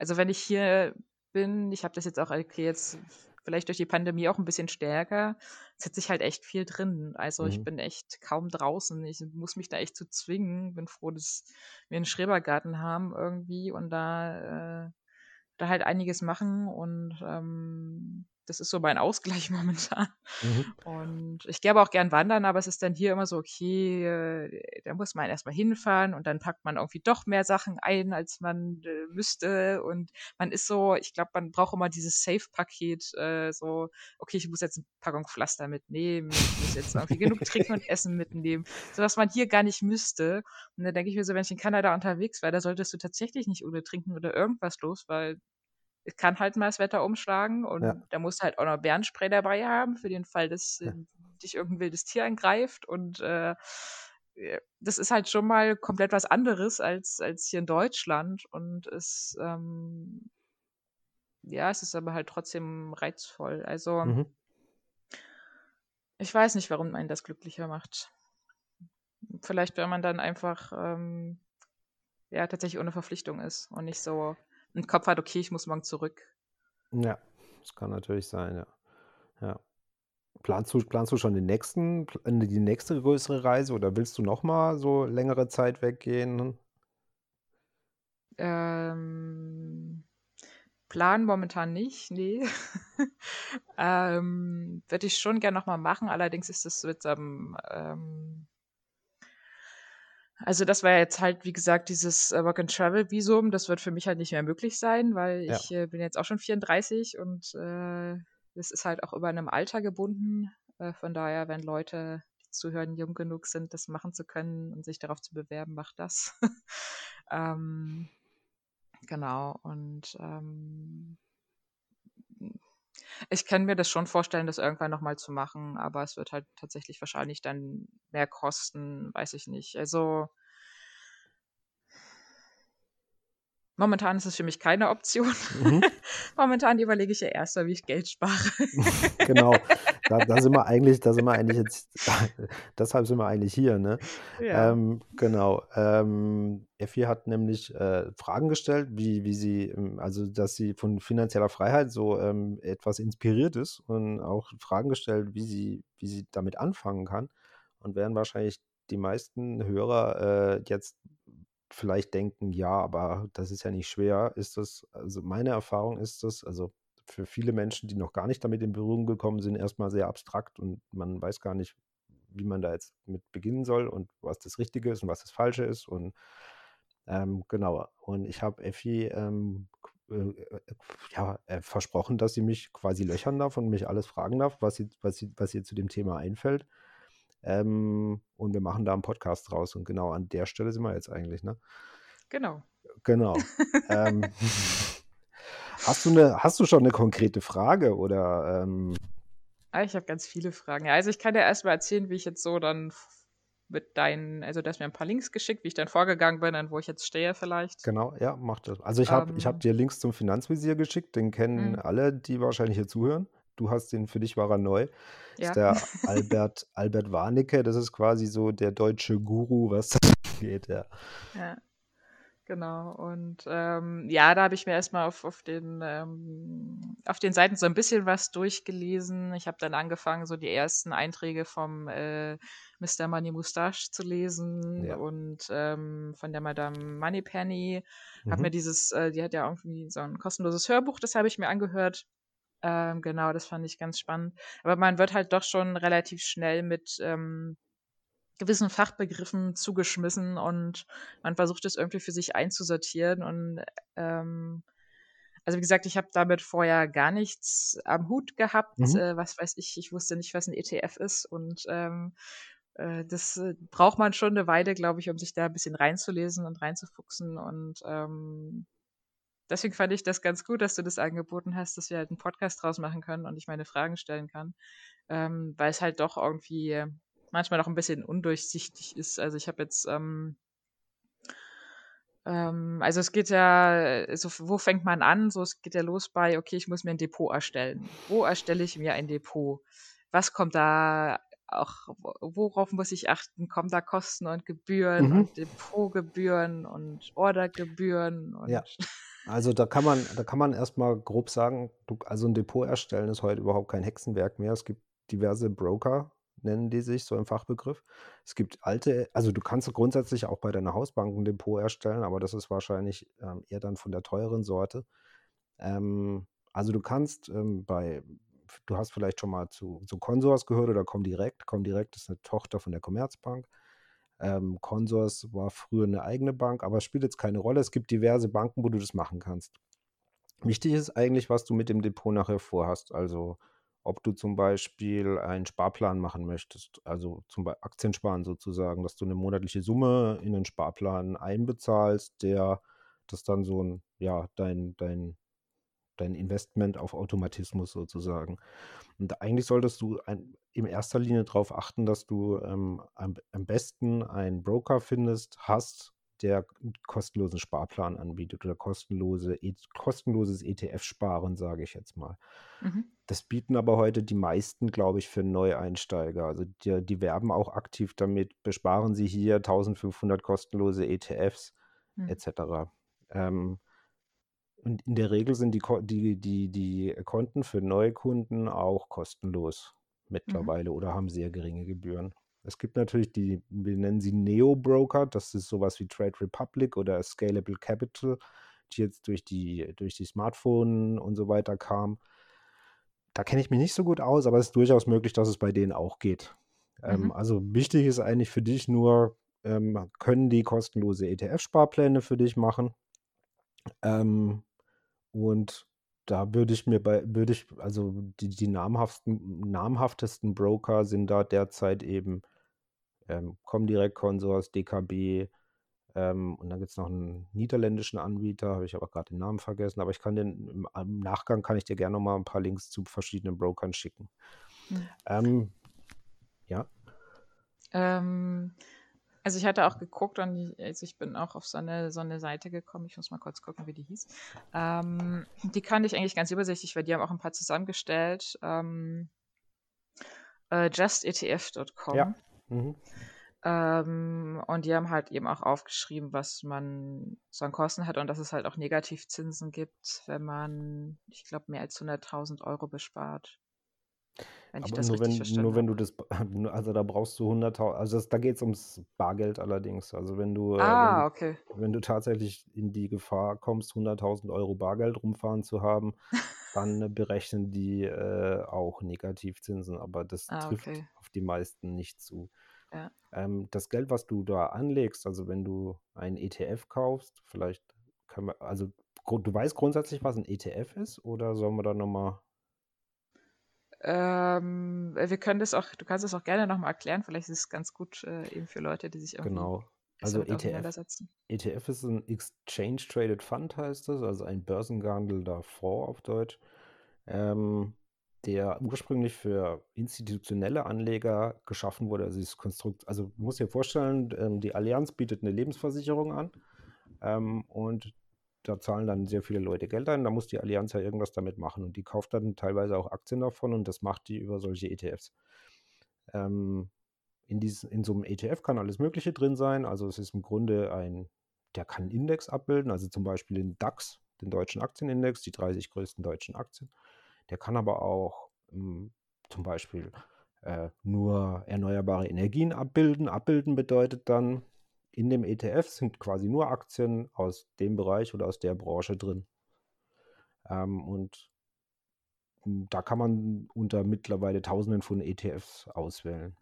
also, wenn ich hier bin ich habe das jetzt auch okay, jetzt vielleicht durch die Pandemie auch 'n bisschen stärker, sitze ich halt echt viel drin. Also, ich Mhm. bin echt kaum draußen. Ich muss mich da echt zu zwingen. Bin froh, dass wir 'n Schrebergarten haben irgendwie und da äh, da halt einiges machen und, ähm, das ist so mein Ausgleich momentan. Mhm. Und ich gehe aber auch gern wandern, aber es ist dann hier immer so, okay, äh, da muss man erst mal hinfahren und dann packt man irgendwie doch mehr Sachen ein, als man, äh, müsste. Und man ist so ich glaube, man braucht immer dieses Safe-Paket, äh, so: „Okay, ich muss jetzt 'ne Packung Pflaster mitnehmen. Ich muss jetzt irgendwie genug Trinken und Essen mitnehmen“, so was man hier gar nicht müsste. Und dann denke ich mir so, wenn ich in Kanada unterwegs wäre, da solltest du tatsächlich nicht ohne Trinken oder irgendwas los, weil es kann halt mal das Wetter umschlagen Ja. und da musst du halt auch noch Bärenspray dabei haben für den Fall, dass, äh, dich irgend 'n wildes Tier angreift und, äh, äh, das ist halt schon mal komplett was anderes als als hier in Deutschland und es, ähm ja, es ist aber halt trotzdem reizvoll. Also Mhm. ich weiß nicht, warum einen das glücklicher macht. Vielleicht, wenn man dann einfach, ähm, ja, tatsächlich ohne Verpflichtung ist und nicht so im Kopf hat: „Okay, ich muss morgen zurück.“ Ja, das kann natürlich sein, ja. Ja. Planst du planst du schon den nächsten äh, die nächste größere Reise oder willst du noch mal so längere Zeit weggehen? Ähm, planen momentan nicht, ne. Ähm, würde ich schon gern noch mal machen, allerdings ist das jetzt, ähm ähm also, das war jetzt halt, wie gesagt, dieses, äh, Work-and-Travel-Visum. Das wird für mich halt nicht mehr möglich sein, weil Ja. ich, äh, bin jetzt auch schon 34 und, äh, das ist halt auch immer an 'nem Alter gebunden. Äh, von daher, wenn Leute, die zuhören, jung genug sind, das machen zu können und sich darauf zu bewerben, macht das. Ähm, genau und, ähm ich kann mir das schon vorstellen, das irgendwann noch mal zu machen, aber es wird halt tatsächlich wahrscheinlich dann mehr kosten, weiß ich nicht. Also momentan ist es für mich keine Option. Mhm. Momentan überlege ich ja erst mal, wie ich Geld spare. Genau, da da sind wir eigentlich da sind wir eigentlich jetzt deshalb sind wir eigentlich hier, ne? Ja. Ähm, genau, ähm, Effi hat nämlich, äh, Fragen gestellt, wie wie sie, ähm also, dass sie von finanzieller Freiheit so, ähm, etwas inspiriert ist und auch Fragen gestellt, wie sie wie sie damit anfangen kann. Und werden wahrscheinlich die meisten Hörer, äh, jetzt vielleicht denken: „Ja, aber das ist ja nicht schwer.“ Ist das also, meine Erfahrung ist das also, für viele Menschen, die noch gar nicht damit in Berührung gekommen sind, erst mal sehr abstrakt und man weiß gar nicht, wie man da jetzt mit beginnen soll und was das Richtige ist und was das Falsche ist und, ähm, genau. Und ich habe Effi, ähm, äh, äh, ja, äh, versprochen, dass sie mich quasi löchern darf und mich alles fragen darf, was, sie, was, sie, was ihr zu dem Thema einfällt. Ähm, und wir machen da einen Podcast draus. Und genau an der Stelle sind wir jetzt eigentlich, ne? Genau. Genau. ähm, hast, du eine, hast du schon eine konkrete Frage oder? Ähm, ah, ich habe ganz viele Fragen. Ja, also ich kann dir erstmal erzählen, wie ich jetzt so dann mit deinen, also du hast mir ein paar Links geschickt, wie ich dann vorgegangen bin und wo ich jetzt stehe vielleicht. Genau, ja, mach das. Also ich habe ähm, hab dir Links zum Finanzvisier geschickt, den kennen mh. alle, die wahrscheinlich hier zuhören. Du hast den, für dich war er neu. Ja. ist der Albert, Albert Warnecke, das ist quasi so der deutsche Guru, was das geht, ja. Ja. Genau, und ähm, ja, da habe ich mir erstmal auf, auf, den, ähm, auf den Seiten so ein bisschen was durchgelesen. Ich habe dann angefangen, so die ersten Einträge vom äh, Mr. Money Mustache zu lesen ja. und ähm, von der Madame Moneypenny. Mhm. Habe mir dieses, äh, die hat ja irgendwie so ein kostenloses Hörbuch, das habe ich mir angehört. Ähm, genau, das fand ich ganz spannend. Aber man wird halt doch schon relativ schnell mit ähm, gewissen Fachbegriffen zugeschmissen und man versucht es irgendwie für sich einzusortieren. Und ähm, also wie gesagt, ich habe damit vorher gar nichts am Hut gehabt. Mhm. Äh, was weiß ich, ich wusste nicht, was ein ETF ist. Und ähm, äh, das äh, braucht man schon eine Weile, glaube ich, um sich da ein bisschen reinzulesen und reinzufuchsen. Und ähm, deswegen fand ich das ganz gut, dass du das angeboten hast, dass wir halt einen Podcast draus machen können und ich meine Fragen stellen kann. Ähm, weil es halt doch irgendwie manchmal noch ein bisschen undurchsichtig ist. Also ich habe jetzt, ähm, ähm, also es geht ja, so, wo fängt man an? So, es geht ja los bei, okay, ich muss mir ein Depot erstellen. Wo erstelle ich mir ein Depot? Was kommt da auch, worauf muss ich achten? Kommen da Kosten und Gebühren mhm. und Depotgebühren und Ordergebühren? Und ja. Also da kann man, da kann man erstmal grob sagen, du, also ein Depot erstellen ist heute überhaupt kein Hexenwerk mehr. Es gibt diverse Broker, nennen die sich so im Fachbegriff. Es gibt alte, also du kannst grundsätzlich auch bei deiner Hausbank ein Depot erstellen, aber das ist wahrscheinlich ähm, eher dann von der teuren Sorte. Ähm, also du kannst ähm, bei, du hast vielleicht schon mal zu, zu Consors gehört oder Comdirect. Comdirect ist eine Tochter von der Commerzbank. Ähm, Consors war früher eine eigene Bank, aber spielt jetzt keine Rolle. Es gibt diverse Banken, wo du das machen kannst. Wichtig ist eigentlich, was du mit dem Depot nachher vorhast. Also ob du zum Beispiel einen Sparplan machen möchtest, also zum Beispiel Aktiensparen sozusagen, dass du eine monatliche Summe in den Sparplan einbezahlst, der das dann so ein, ja, dein, dein, dein Investment auf Automatismus sozusagen. Und eigentlich solltest du ein, in erster Linie darauf achten, dass du ähm, am, am besten einen Broker findest, hast, der kostenlosen Sparplan anbietet oder kostenlose, e, kostenloses ETF-Sparen, sage ich jetzt mal. Mhm. Das bieten aber heute die meisten, glaube ich, für Neueinsteiger. Also die, die, werben auch aktiv damit, besparen Sie hier 1500 kostenlose ETFs mhm. etc. Ähm, und in der Regel sind die, die, die, die Konten für Neukunden auch kostenlos mhm. mittlerweile mhm. oder haben sehr geringe Gebühren. Es gibt natürlich die, wir nennen sie Neo-Broker, das ist sowas wie Trade Republic oder Scalable Capital, die jetzt durch die, durch die Smartphone und so weiter kamen. Da kenne ich mich nicht so gut aus, aber es ist durchaus möglich, dass es bei denen auch geht. Ähm, mhm. also wichtig ist eigentlich für dich nur, ähm, können die kostenlose ETF-Sparpläne für dich machen. Ähm, und da würde ich mir bei, würde ich, also die, die namhaftesten, namhaftesten Broker sind da derzeit eben ähm, Comdirect Consors, DKB, ähm, und dann gibt es noch einen niederländischen Anbieter, habe ich aber gerade den Namen vergessen, aber ich kann den, im, im, Nachgang kann ich dir gerne noch mal ein paar Links zu verschiedenen Brokern schicken. Hm. Ähm, ja. Ähm, also ich hatte auch geguckt und ich, also ich bin auch auf so eine, so eine Seite gekommen. Ich muss mal kurz gucken, wie die hieß. Ähm, die kannte ich eigentlich ganz übersichtlich, weil die haben auch ein paar zusammengestellt. Ähm, äh, justetf.com. Ja. Mhm. Ähm, und die haben halt eben auch aufgeschrieben, was man so an Kosten hat und dass es halt auch Negativzinsen gibt, wenn man, ich glaube, mehr als 100.000 Euro bespart. Wenn Aber das nur wenn, nur wenn du das, also da brauchst du 100.000, also das, da geht es ums Bargeld allerdings. Also wenn du, äh, Ah, wenn okay. wenn du tatsächlich in die Gefahr kommst, 100.000 Euro Bargeld rumfahren zu haben, dann berechnen die äh, auch Negativzinsen, aber das Ah, trifft okay. auf die meisten nicht zu. Ja. Ähm, das Geld, was du da anlegst, also wenn du einen ETF kaufst, vielleicht können wir, also du weißt grundsätzlich, was ein ETF ist, oder sollen wir da nochmal ähm, wir können das auch, du kannst es auch gerne nochmal erklären. Vielleicht ist es ganz gut äh, eben für Leute, die sich irgendwie genau. Also ETF, ETF ist ein Exchange Traded Fund, heißt das, also ein börsengehandelter Fonds auf Deutsch, ähm, der ursprünglich für institutionelle Anleger geschaffen wurde. Also dieses Konstrukt, also du musst dir vorstellen, ähm, die Allianz bietet eine Lebensversicherung an ähm, und da zahlen dann sehr viele Leute Geld ein, da muss die Allianz ja irgendwas damit machen und die kauft dann teilweise auch Aktien davon und das macht die über solche ETFs. Ähm, in, dies, in so einem ETF kann alles Mögliche drin sein, also es ist im Grunde ein, der kann Index abbilden, also zum Beispiel den DAX, den deutschen Aktienindex, die 30 größten deutschen Aktien. Der kann aber auch ähm, zum Beispiel äh, nur erneuerbare Energien abbilden. Abbilden bedeutet dann, in dem ETF sind quasi nur Aktien aus dem Bereich oder aus der Branche drin. Ähm, und da kann man unter mittlerweile Tausenden von ETFs auswählen.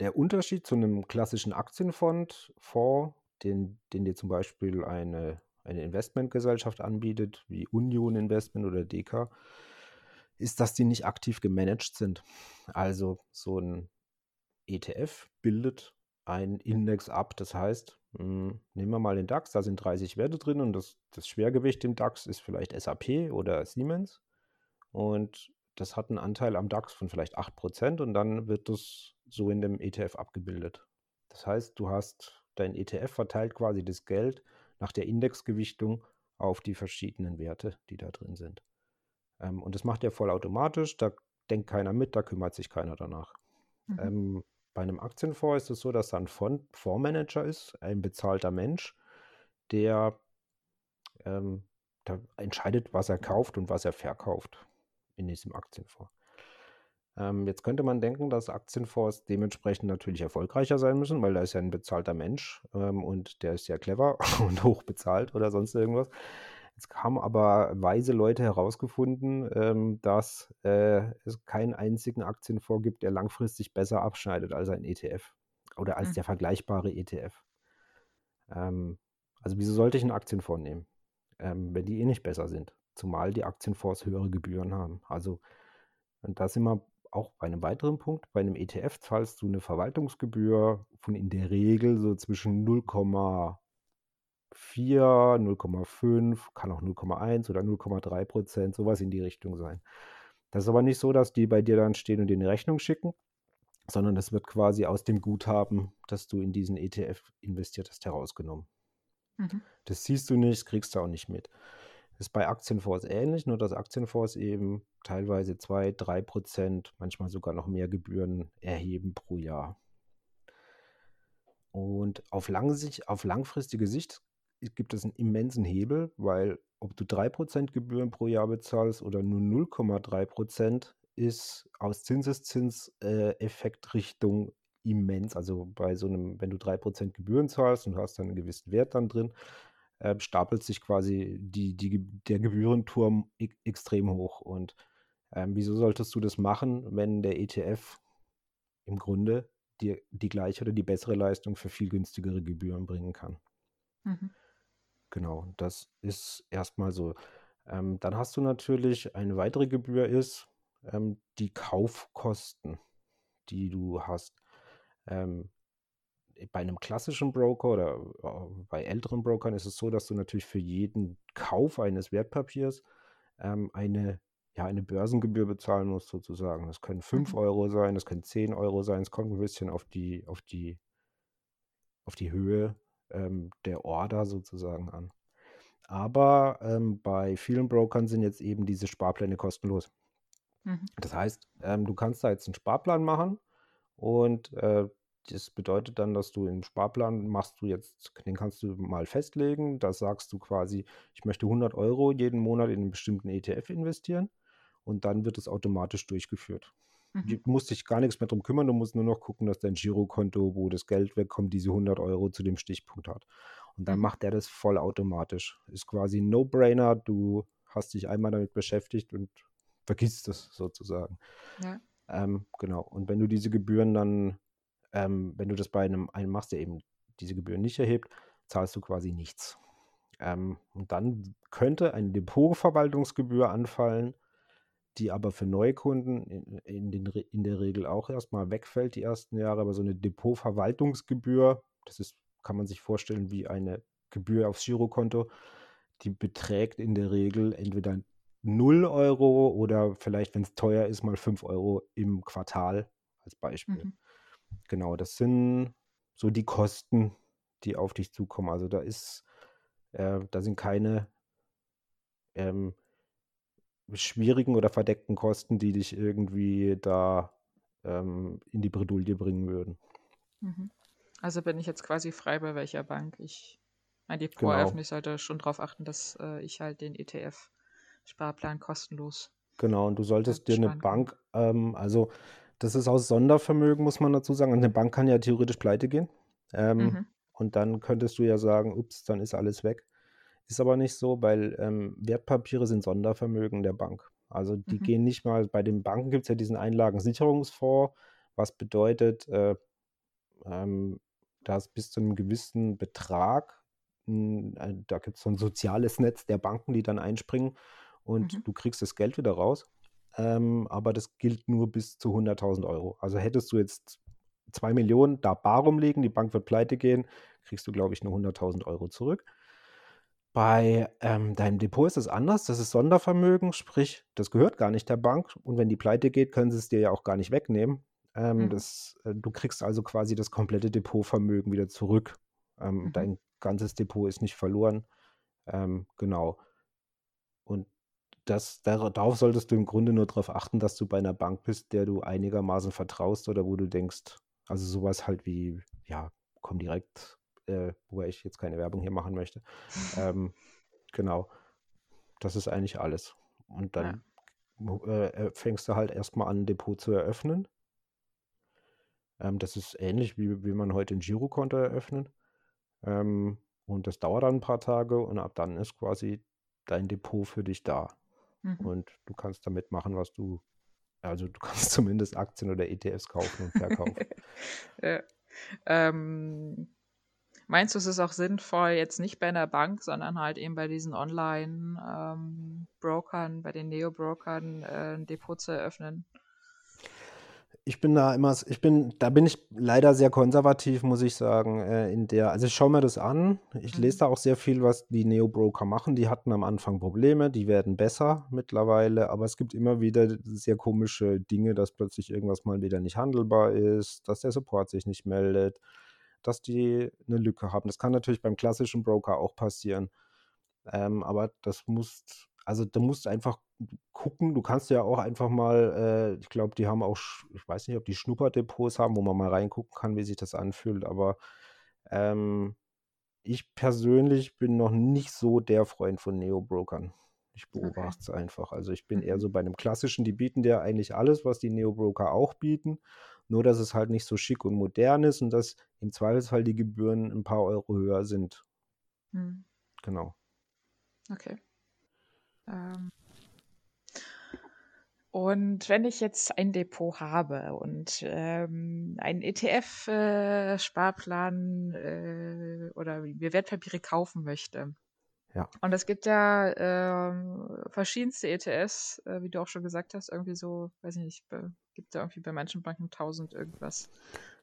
Der Unterschied zu einem klassischen Aktienfonds, Fonds, den, den dir zum Beispiel eine, eine Investmentgesellschaft anbietet, wie Union Investment oder DK, ist, dass die nicht aktiv gemanagt sind. Also so ein ETF bildet einen Index ab. Das heißt, hm, nehmen wir mal den DAX, da sind 30 Werte drin und das, das Schwergewicht im DAX ist vielleicht SAP oder Siemens. Und das hat einen Anteil am DAX von vielleicht 8% und dann wird das so in dem ETF abgebildet. Das heißt, du hast dein ETF verteilt quasi das Geld nach der Indexgewichtung auf die verschiedenen Werte, die da drin sind. Ähm, und das macht er vollautomatisch, da denkt keiner mit, da kümmert sich keiner danach. Mhm. Ähm, bei einem Aktienfonds ist es so, dass da ein Fondsmanager ist, ein bezahlter Mensch, der, ähm, der entscheidet, was er kauft und was er verkauft in diesem Aktienfonds. Ähm, jetzt könnte man denken, dass Aktienfonds dementsprechend natürlich erfolgreicher sein müssen, weil da ist ja ein bezahlter Mensch ähm, und der ist ja clever und hoch bezahlt oder sonst irgendwas. Jetzt haben aber weise Leute herausgefunden, ähm, dass äh, es keinen einzigen Aktienfonds gibt, der langfristig besser abschneidet als ein ETF oder als mhm. der vergleichbare ETF. Ähm, also wieso sollte ich einen Aktienfonds nehmen, ähm, wenn die eh nicht besser sind? Zumal die Aktienfonds höhere Gebühren haben. Also und da sind wir auch bei einem weiteren Punkt. Bei einem ETF zahlst du eine Verwaltungsgebühr von in der Regel so zwischen 0, 4, 0,5, kann auch 0,1 oder 0,3 Prozent, sowas in die Richtung sein. Das ist aber nicht so, dass die bei dir dann stehen und dir eine Rechnung schicken, sondern das wird quasi aus dem Guthaben, das du in diesen ETF investiert hast, herausgenommen. Mhm. Das siehst du nicht, kriegst du auch nicht mit. Das ist bei Aktienfonds ähnlich, nur dass Aktienfonds eben teilweise 2, 3 Prozent, manchmal sogar noch mehr Gebühren erheben pro Jahr. Und auf, lang auf langfristige Sicht gibt es einen immensen Hebel, weil ob du 3% Gebühren pro Jahr bezahlst oder nur 0,3% ist aus Zinseszinseffekt äh, immens. Also bei so einem, wenn du 3% Gebühren zahlst und hast dann einen gewissen Wert dann drin, äh, stapelt sich quasi die, die, der Gebührenturm e extrem hoch. Und ähm, wieso solltest du das machen, wenn der ETF im Grunde dir die gleiche oder die bessere Leistung für viel günstigere Gebühren bringen kann? Mhm. Genau, das ist erstmal so. Ähm, dann hast du natürlich eine weitere Gebühr ist ähm, die Kaufkosten, die du hast. Ähm, bei einem klassischen Broker oder bei älteren Brokern ist es so, dass du natürlich für jeden Kauf eines Wertpapiers ähm, eine, ja, eine Börsengebühr bezahlen musst, sozusagen. Das können 5 mhm. Euro sein, das können 10 Euro sein, es kommt ein bisschen auf die, auf die, auf die Höhe ähm, der Order sozusagen an. Aber ähm, bei vielen Brokern sind jetzt eben diese Sparpläne kostenlos. Mhm. Das heißt, ähm, du kannst da jetzt einen Sparplan machen und äh, das bedeutet dann, dass du einen Sparplan machst du jetzt, den kannst du mal festlegen. Da sagst du quasi, ich möchte 100 Euro jeden Monat in einen bestimmten ETF investieren und dann wird es automatisch durchgeführt. Mhm. Du musst dich gar nichts mehr darum kümmern, du musst nur noch gucken, dass dein Girokonto, wo das Geld wegkommt, diese 100 Euro zu dem Stichpunkt hat. Und dann mhm. macht er das vollautomatisch. Ist quasi ein No-Brainer. Du hast dich einmal damit beschäftigt und vergisst es sozusagen. Ja. Ähm, genau. Und wenn du diese Gebühren dann, ähm, wenn du das bei einem einen machst, der eben diese Gebühren nicht erhebt, zahlst du quasi nichts. Ähm, und dann könnte eine Depotverwaltungsgebühr anfallen, die aber für Neukunden in, in, den, in der Regel auch erstmal wegfällt die ersten Jahre. Aber so eine Depotverwaltungsgebühr, das ist, kann man sich vorstellen wie eine Gebühr aufs Girokonto, die beträgt in der Regel entweder 0 Euro oder vielleicht, wenn es teuer ist, mal 5 Euro im Quartal als Beispiel. Mhm. Genau, das sind so die Kosten, die auf dich zukommen. Also da ist, äh, da sind keine ähm, schwierigen oder verdeckten Kosten, die dich irgendwie da ähm, in die Bredouille bringen würden. Mhm. Also bin ich jetzt quasi frei bei welcher Bank ich mein Depot Genau. eröffne. Ich sollte schon darauf achten, dass äh, ich halt den ETF-Sparplan kostenlos. Genau, und du solltest dir eine. Bank, ähm, also das ist aus Sondervermögen, muss man dazu sagen. Und eine Bank kann ja theoretisch pleite gehen. Ähm, Mhm. Und dann könntest du ja sagen, ups, dann ist alles weg. Ist aber nicht so, weil ähm, Wertpapiere sind Sondervermögen der Bank. Also die Mhm. gehen nicht mal, bei den Banken gibt es ja diesen Einlagensicherungsfonds, was bedeutet, äh, ähm, dass bis zu einem gewissen Betrag, äh, da gibt es so ein soziales Netz der Banken, die dann einspringen und Mhm. du kriegst das Geld wieder raus. Ähm, aber das gilt nur bis zu 100.000 Euro. Also hättest du jetzt 2 Millionen da bar rumliegen, die Bank wird pleite gehen, kriegst du, glaube ich, nur 100.000 Euro zurück. Bei ähm, deinem Depot ist es anders. Das ist Sondervermögen, sprich, das gehört gar nicht der Bank. Und wenn die pleite geht, können sie es dir ja auch gar nicht wegnehmen. Ähm, Mhm. das, äh, du kriegst also quasi das komplette Depotvermögen wieder zurück. Ähm, Mhm. Dein ganzes Depot ist nicht verloren. Ähm, genau. Und das, dar- darauf solltest du im Grunde nur darauf achten, dass du bei einer Bank bist, der du einigermaßen vertraust oder wo du denkst, also sowas halt wie, ja, komm direkt, äh, wobei ich jetzt keine Werbung hier machen möchte. Ähm, genau, das ist eigentlich alles. Und Ja. dann mu- äh, äh, fängst du halt erstmal an, ein Depot zu eröffnen. Ähm, das ist ähnlich wie, wie man heute ein Girokonto eröffnet. Ähm, und das dauert dann ein paar Tage und ab dann ist quasi dein Depot für dich da. Mhm. Und du kannst damit machen, was du, also du kannst zumindest Aktien oder ETFs kaufen und verkaufen. Ja. Ähm, meinst du, es ist auch sinnvoll, jetzt nicht bei einer Bank, sondern halt eben bei diesen Online-Brokern, bei den Neo-Brokern äh, ein Depot zu eröffnen? Ich bin da immer, ich bin, da bin ich leider sehr konservativ, muss ich sagen, äh, in der, also ich schaue mir das an. Ich lese Mhm. da auch sehr viel, was die Neo-Broker machen. Die hatten am Anfang Probleme, die werden besser mittlerweile, aber es gibt immer wieder sehr komische Dinge, dass plötzlich irgendwas mal wieder nicht handelbar ist, dass der Support sich nicht meldet, dass die eine Lücke haben. Das kann natürlich beim klassischen Broker auch passieren. Ähm, aber das musst, also du musst einfach gucken. Du kannst ja auch einfach mal, äh, ich glaube, die haben auch, ich weiß nicht, ob die Schnupperdepots haben, wo man mal reingucken kann, wie sich das anfühlt. Aber ähm, ich persönlich bin noch nicht so der Freund von Neo-Brokern. Ich Okay. beobachte es einfach. Also ich bin eher Mhm. so bei einem klassischen, die bieten dir eigentlich alles, was die Neo-Broker auch bieten. Nur, dass es halt nicht so schick und modern ist und dass im Zweifelsfall die Gebühren ein paar Euro höher sind. Mhm. Genau. Okay. Ähm, und wenn ich jetzt ein Depot habe und ähm, einen ETF-Sparplan äh, oder mir Wertpapiere kaufen möchte, Ja. und es gibt ja ähm, verschiedenste ETFs, äh, wie du auch schon gesagt hast, irgendwie so, weiß ich nicht, be- gibt da irgendwie bei manchen Banken tausend irgendwas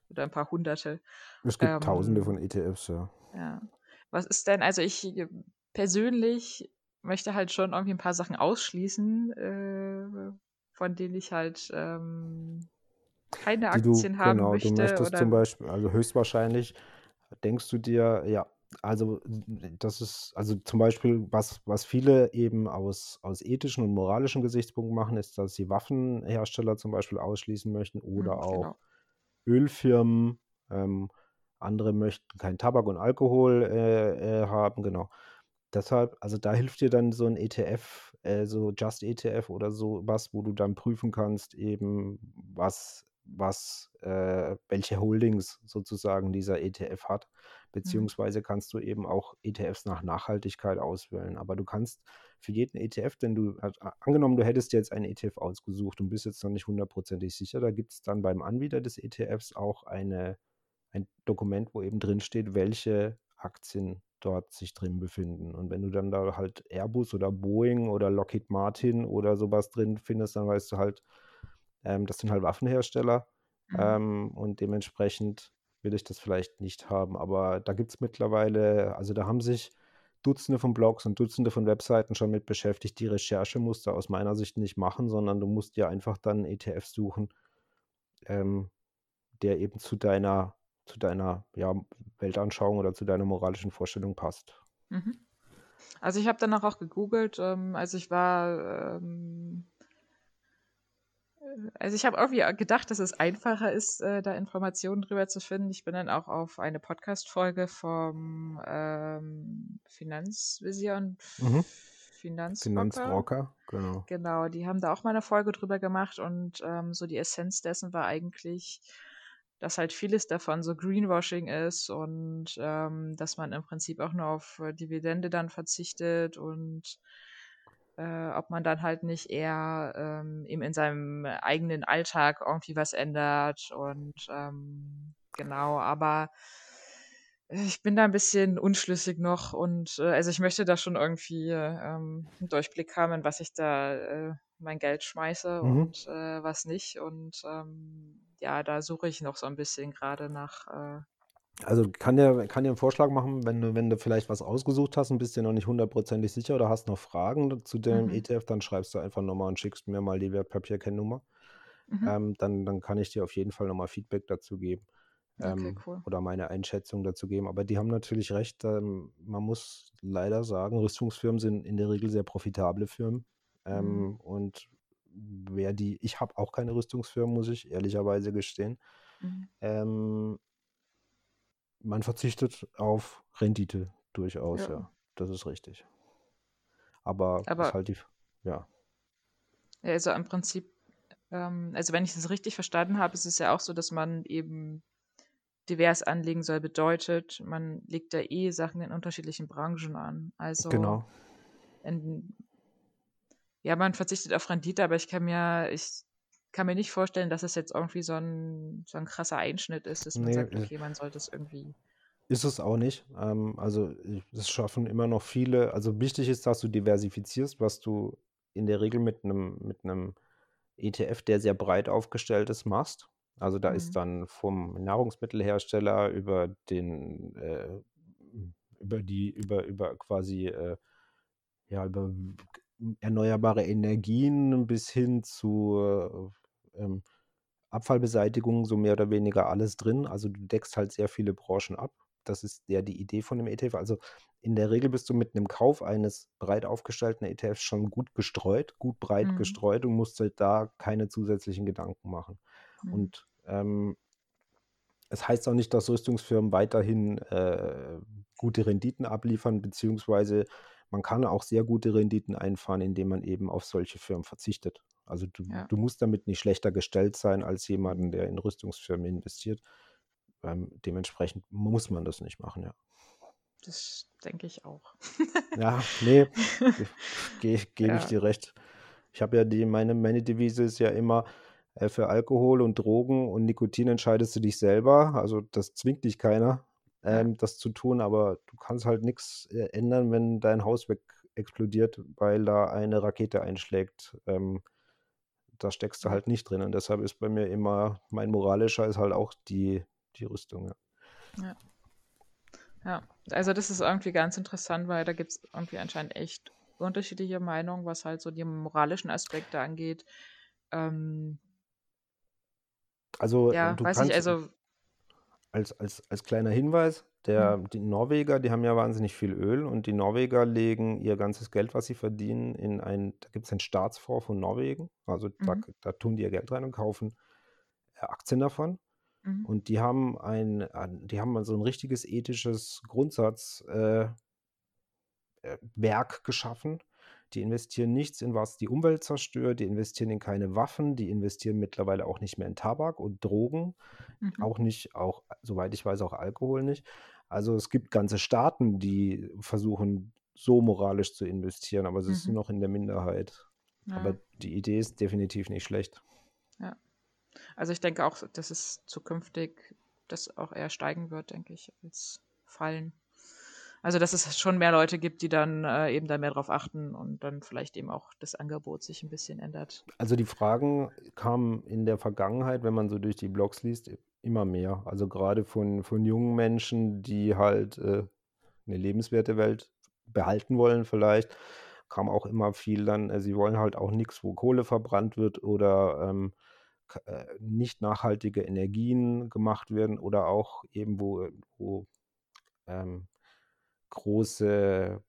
oder ein paar hunderte. Es gibt tausende Ähm, von ETFs, ja. ja. Was ist denn, also ich äh, persönlich möchte halt schon irgendwie ein paar Sachen ausschließen, äh, von denen ich halt ähm, keine Die du, Aktien haben genau, du möchte möchtest zum oder Beispiel, also höchstwahrscheinlich denkst du dir, ja, also das ist, also zum Beispiel, was, was viele eben aus, aus ethischen und moralischen Gesichtspunkten machen, ist, dass sie Waffenhersteller zum Beispiel ausschließen möchten oder hm, auch genau. Ölfirmen. Ähm, andere möchten keinen Tabak und Alkohol äh, äh, haben, genau. Deshalb, also da hilft dir dann so ein ETF, äh, so Just ETF oder so was, wo du dann prüfen kannst, eben was, was, äh, welche Holdings sozusagen dieser ETF hat. Hm. Beziehungsweise kannst du eben auch ETFs nach Nachhaltigkeit auswählen. Aber du kannst für jeden ETF, denn du, also, angenommen, du hättest jetzt einen ETF ausgesucht und bist jetzt noch nicht hundertprozentig sicher, da gibt es dann beim Anbieter des ETFs auch eine, ein Dokument, wo eben drin steht, welche Aktien dort sich drin befinden. Und wenn du dann da halt Airbus oder Boeing oder Lockheed Martin oder sowas drin findest, dann weißt du halt, ähm, das sind halt Waffenhersteller Mhm. ähm, und dementsprechend will ich das vielleicht nicht haben. Aber da gibt es mittlerweile, also da haben sich Dutzende von Blogs und Dutzende von Webseiten schon mit beschäftigt. Die Recherche musst du aus meiner Sicht nicht machen, sondern du musst dir einfach dann einen ETF suchen, ähm, der eben zu deiner, zu deiner ja, Weltanschauung oder zu deiner moralischen Vorstellung passt. Mhm. Also ich habe danach auch gegoogelt. Ähm, also ich war, ähm, also ich habe irgendwie gedacht, dass es einfacher ist, äh, da Informationen drüber zu finden. Ich bin dann auch auf eine Podcast-Folge vom ähm, Finanzvisier und Mhm. Finanzrocker. Finanzrocker, genau. Genau, die haben da auch mal eine Folge drüber gemacht und ähm, so die Essenz dessen war eigentlich, dass halt vieles davon so Greenwashing ist und ähm, dass man im Prinzip auch nur auf äh, Dividende dann verzichtet und äh, ob man dann halt nicht eher ähm, eben in seinem eigenen Alltag irgendwie was ändert und ähm, genau, aber ich bin da ein bisschen unschlüssig noch und äh, also ich möchte da schon irgendwie ähm, einen Durchblick haben, in was ich da äh, mein Geld schmeiße Mhm. und äh, was nicht. Und ähm, ja, da suche ich noch so ein bisschen gerade nach. Also kann dir, kann dir einen Vorschlag machen, wenn du, wenn du vielleicht was ausgesucht hast und bist dir noch nicht hundertprozentig sicher oder hast noch Fragen zu dem mhm, ETF, dann schreibst du einfach nochmal und schickst mir mal die Wertpapierkennnummer. mhm. Ähm, dann, dann kann ich dir auf jeden Fall nochmal Feedback dazu geben Okay, ähm, cool. oder meine Einschätzung dazu geben. Aber die haben natürlich recht. Ähm, man muss leider sagen, Rüstungsfirmen sind in der Regel sehr profitable Firmen. Mhm. Ähm, Und wer die, ich habe auch keine Rüstungsfirmen, muss ich ehrlicherweise gestehen. Mhm. Ähm, man verzichtet auf Rendite durchaus, Ja. ja. Das ist richtig. Aber, Aber- ist halt die, ja. Also im Prinzip, ähm, also wenn ich das richtig verstanden habe, ist es ja auch so, dass man eben divers anlegen soll, bedeutet, man legt da eh Sachen in unterschiedlichen Branchen an. Also Genau. in, ja, man verzichtet auf Rendite, aber ich kann mir, ich kann mir nicht vorstellen, dass es jetzt irgendwie so ein, so ein krasser Einschnitt ist, dass man Nee, sagt, äh, okay, man sollte es irgendwie. Ist es auch nicht. Ähm, also es schaffen immer noch viele. Also wichtig ist, dass du diversifizierst, was du in der Regel mit einem mit einem ETF, der sehr breit aufgestellt ist, machst. Also da Mhm. ist dann vom Nahrungsmittelhersteller über den äh, über die über über quasi äh, ja über erneuerbare Energien bis hin zu äh, Abfallbeseitigung so mehr oder weniger alles drin. Also du deckst halt sehr viele Branchen ab. Das ist ja die Idee von dem ETF. Also in der Regel bist du mit einem Kauf eines breit aufgestellten ETFs schon gut gestreut, gut breit Mhm. gestreut und musst halt da keine zusätzlichen Gedanken machen. Mhm. Und ähm, es heißt auch nicht, dass Rüstungsfirmen weiterhin äh, gute Renditen abliefern, beziehungsweise man kann auch sehr gute Renditen einfahren, indem man eben auf solche Firmen verzichtet. Also du, Ja. du musst damit nicht schlechter gestellt sein als jemanden, der in Rüstungsfirmen investiert. Ähm, dementsprechend muss man das nicht machen, ja. Das denke ich auch. Ja, nee, gehe ich, geb ich Ja. dir recht. Ich habe ja die, meine, meine Devise ist ja immer, äh, für Alkohol und Drogen und Nikotin entscheidest du dich selber. Also das zwingt dich keiner, Ja. ähm, das zu tun, aber du kannst halt nichts äh, ändern, wenn dein Haus weg explodiert, weil da eine Rakete einschlägt. Ähm, da steckst du Ja. halt nicht drin. Und deshalb ist bei mir immer, mein moralischer ist halt auch die, die Rüstung. Ja. Ja, also das ist irgendwie ganz interessant, weil da gibt es irgendwie anscheinend echt unterschiedliche Meinungen, was halt so die moralischen Aspekte angeht. Ähm, Also ja, du weiß kannst ich, also, als, als, als kleiner Hinweis, der, die Norweger, die haben ja wahnsinnig viel Öl und die Norweger legen ihr ganzes Geld, was sie verdienen, in ein, da gibt es einen Staatsfonds von Norwegen. Also da, Mhm. da tun die ihr Geld rein und kaufen äh, Aktien davon. mhm, Und die haben ein, ein- die haben so ein richtiges ethisches Grundsatz äh, äh, geschaffen. Die investieren nichts in was die Umwelt zerstört, die investieren in keine Waffen, die investieren mittlerweile auch nicht mehr in Tabak und Drogen, mhm, auch nicht, auch, soweit ich weiß, auch Alkohol nicht. Also es gibt ganze Staaten, die versuchen, so moralisch zu investieren, aber sie sind Mhm. noch in der Minderheit. Aber ja. die Idee ist definitiv nicht schlecht. Also ich denke auch, dass es zukünftig das auch eher steigen wird, denke ich, als fallen. Also, dass es schon mehr Leute gibt, die dann äh, eben da mehr drauf achten und dann vielleicht eben auch das Angebot sich ein bisschen ändert. Also die Fragen kamen in der Vergangenheit, wenn man so durch die Blogs liest, immer mehr. Also gerade von, von jungen Menschen, die halt äh, eine lebenswerte Welt behalten wollen vielleicht, kam auch immer viel dann, äh, sie wollen halt auch nichts, wo Kohle verbrannt wird oder ähm, äh, nicht nachhaltige Energien gemacht werden oder auch eben wo, wo ähm, große,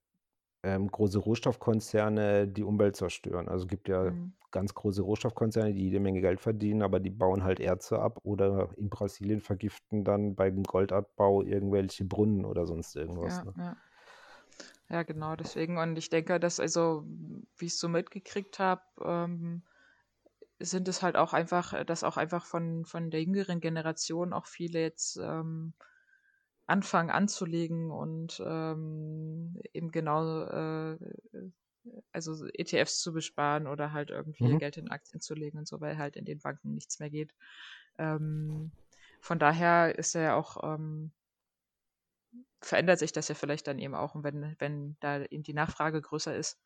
ähm, große Rohstoffkonzerne die Umwelt zerstören. Also es gibt ja Mhm. ganz große Rohstoffkonzerne, die jede Menge Geld verdienen, aber die bauen halt Erze ab oder in Brasilien vergiften dann beim Goldabbau irgendwelche Brunnen oder sonst irgendwas. Ja, Ne? ja. Ja, genau, deswegen. Und ich denke, dass also, wie ich es so mitgekriegt habe, ähm, sind es halt auch einfach, dass auch einfach von, von der jüngeren Generation auch viele jetzt ähm, anfangen anzulegen und ähm, eben genau äh, also ETFs zu besparen oder halt irgendwie Mhm. Geld in Aktien zu legen und so, weil halt in den Banken nichts mehr geht. Ähm, von daher ist er ja auch, ähm, verändert sich das ja vielleicht dann eben auch, wenn, wenn da eben die Nachfrage größer ist.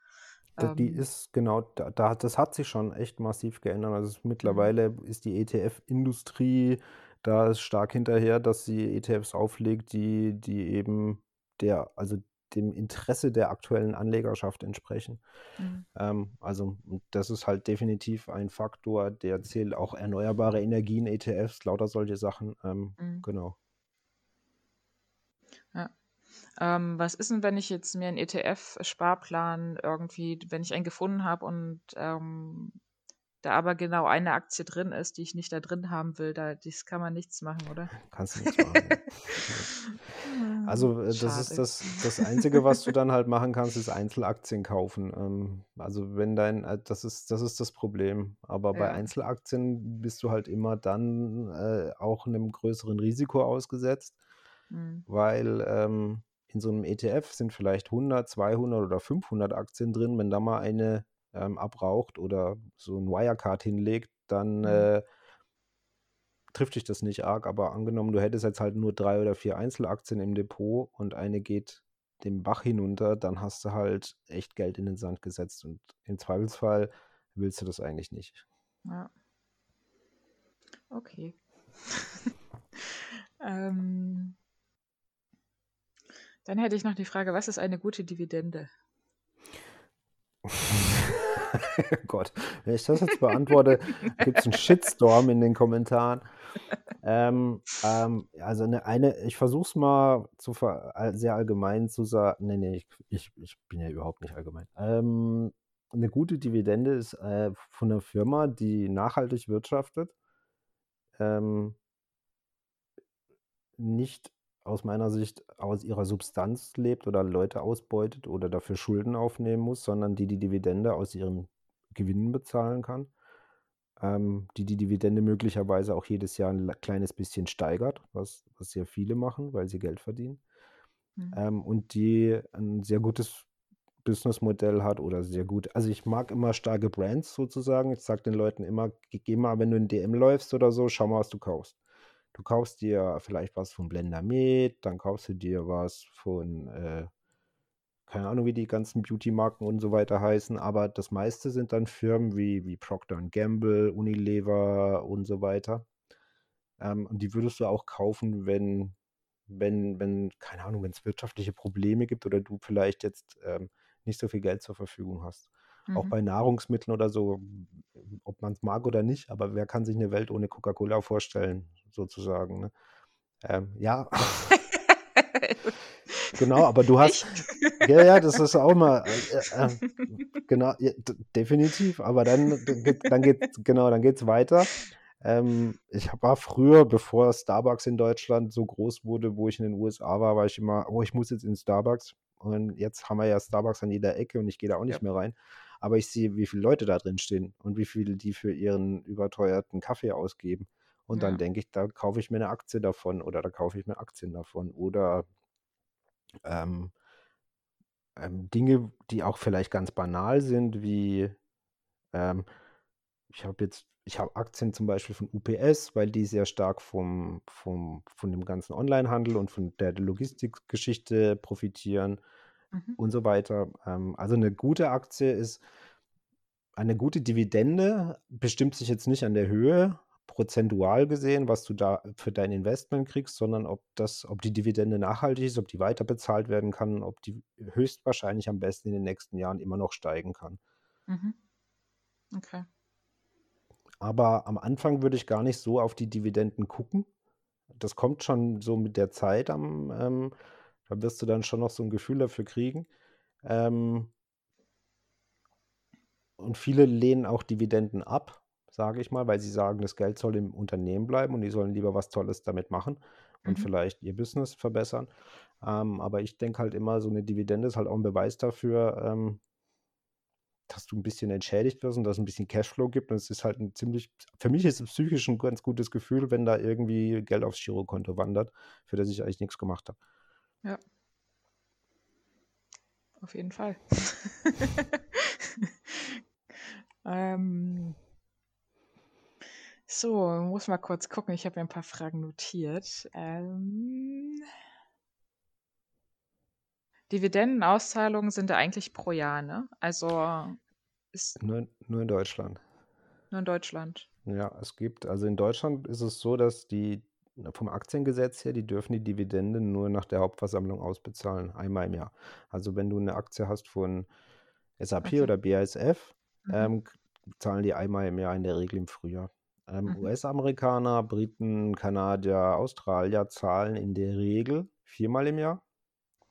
Die Ähm, ist genau, da, da, das hat sich schon echt massiv geändert. Also es, mittlerweile ist die ETF-Industrie da ist stark hinterher, dass sie ETFs auflegt, die, die eben der, also dem Interesse der aktuellen Anlegerschaft entsprechen. mhm. Ähm, also das ist halt definitiv ein Faktor, der zählt auch erneuerbare Energien, ETFs, lauter solche Sachen. Ähm, Mhm. genau. Ja. Ähm, was ist denn, wenn ich jetzt mir einen ETF-Sparplan irgendwie, wenn ich einen gefunden habe und ähm, da aber genau eine Aktie drin ist, die ich nicht da drin haben will, da das kann man nichts machen, oder? Kannst du nichts machen. Also äh, das Schade. ist das, das Einzige, was du dann halt machen kannst, ist Einzelaktien kaufen. Ähm, also wenn dein, äh, das ist, das ist das Problem. Aber bei Ja. Einzelaktien bist du halt immer dann äh, auch einem größeren Risiko ausgesetzt, Mhm. weil ähm, in so einem ETF sind vielleicht 100, 200 oder 500 Aktien drin. Wenn da mal eine ähm, abraucht oder so ein Wirecard hinlegt, dann Mhm. äh, trifft dich das nicht arg, aber angenommen, du hättest jetzt halt nur drei oder vier Einzelaktien im Depot und eine geht den Bach hinunter, dann hast du halt echt Geld in den Sand gesetzt und im Zweifelsfall willst du das eigentlich nicht. Ja. Okay. ähm, dann hätte ich noch die Frage, was ist eine gute Dividende? Gott, wenn ich das jetzt beantworte, gibt es einen Shitstorm in den Kommentaren. Ähm, ähm, also eine, eine ich versuche es mal zu sehr allgemein zu sagen. Nee, nee, ich, ich, ich bin ja überhaupt nicht allgemein. Ähm, eine gute Dividende ist äh, von einer Firma, die nachhaltig wirtschaftet, ähm, nicht aus meiner Sicht aus ihrer Substanz lebt oder Leute ausbeutet oder dafür Schulden aufnehmen muss, sondern die die Dividende aus ihren Gewinnen bezahlen kann, ähm, die die Dividende möglicherweise auch jedes Jahr ein le- kleines bisschen steigert, was, was sehr viele machen, weil sie Geld verdienen, Hm. ähm, und die ein sehr gutes Businessmodell hat oder sehr gut. Also ich mag immer starke Brands sozusagen. Ich sage den Leuten immer, geh geh mal, wenn du in DM läufst oder so, schau mal, was du kaufst. Du kaufst dir vielleicht was von Blender Med, dann kaufst du dir was von, äh, keine Ahnung, wie die ganzen Beauty-Marken und so weiter heißen, aber das meiste sind dann Firmen wie, wie Procter Gamble, Unilever und so weiter. Ähm, und die würdest du auch kaufen, wenn, wenn, wenn, keine Ahnung, wenn es wirtschaftliche Probleme gibt oder du vielleicht jetzt ähm, nicht so viel Geld zur Verfügung hast. Auch Mhm. bei Nahrungsmitteln oder so, ob man es mag oder nicht, aber wer kann sich eine Welt ohne Coca-Cola vorstellen, sozusagen. Ne? Ähm, ja, genau, aber du hast, ja, ja, das ist auch mal, äh, äh, genau, ja, definitiv, aber dann, dann geht, genau, dann geht's weiter. Ähm, ich war früher, bevor Starbucks in Deutschland so groß wurde, wo ich in den USA war, war ich immer, oh, ich muss jetzt in Starbucks. Und jetzt haben wir ja Starbucks an jeder Ecke und ich gehe da auch nicht Ja. mehr rein. Aber ich sehe, wie viele Leute da drin stehen und wie viel die für ihren überteuerten Kaffee ausgeben. Und dann Ja. denke ich, da kaufe ich mir eine Aktie davon oder da kaufe ich mir Aktien davon. Oder ähm, ähm, Dinge, die auch vielleicht ganz banal sind, wie ähm, ich habe jetzt ich habe Aktien zum Beispiel von UPS, weil die sehr stark vom, vom, von dem ganzen Onlinehandel und von der Logistikgeschichte profitieren Mhm. und so weiter. Ähm, also eine gute Aktie ist, eine gute Dividende bestimmt sich jetzt nicht an der Höhe, prozentual gesehen, was du da für dein Investment kriegst, sondern ob das, ob die Dividende nachhaltig ist, ob die weiter bezahlt werden kann, ob die höchstwahrscheinlich am besten in den nächsten Jahren immer noch steigen kann. Mhm. Okay. Aber am Anfang würde ich gar nicht so auf die Dividenden gucken. Das kommt schon so mit der Zeit am, ähm, da wirst du dann schon noch so ein Gefühl dafür kriegen. Ähm, und viele lehnen auch Dividenden ab, sage ich mal, weil sie sagen, das Geld soll im Unternehmen bleiben und die sollen lieber was Tolles damit machen und Mhm. vielleicht ihr Business verbessern. Ähm, aber ich denke halt immer, so eine Dividende ist halt auch ein Beweis dafür, ähm, dass du ein bisschen entschädigt wirst und dass es ein bisschen Cashflow gibt. Und es ist halt ein ziemlich, für mich ist es psychisch ein ganz gutes Gefühl, wenn da irgendwie Geld aufs Girokonto wandert, für das ich eigentlich nichts gemacht habe. Ja. Auf jeden Fall. ähm, so, muss mal kurz gucken. Ich habe mir ein paar Fragen notiert. Ähm, Dividendenauszahlungen sind ja eigentlich pro Jahr, ne? Also ist Nur, nur in Deutschland. nur in Deutschland. Ja, es gibt, also in Deutschland ist es so, dass die vom Aktiengesetz her, die dürfen die Dividende nur nach der Hauptversammlung ausbezahlen, einmal im Jahr. Also wenn du eine Aktie hast von SAP Okay. oder BASF, Mhm. ähm, zahlen die einmal im Jahr in der Regel im Frühjahr. Ähm, Mhm. US-Amerikaner, Briten, Kanadier, Australier zahlen in der Regel viermal im Jahr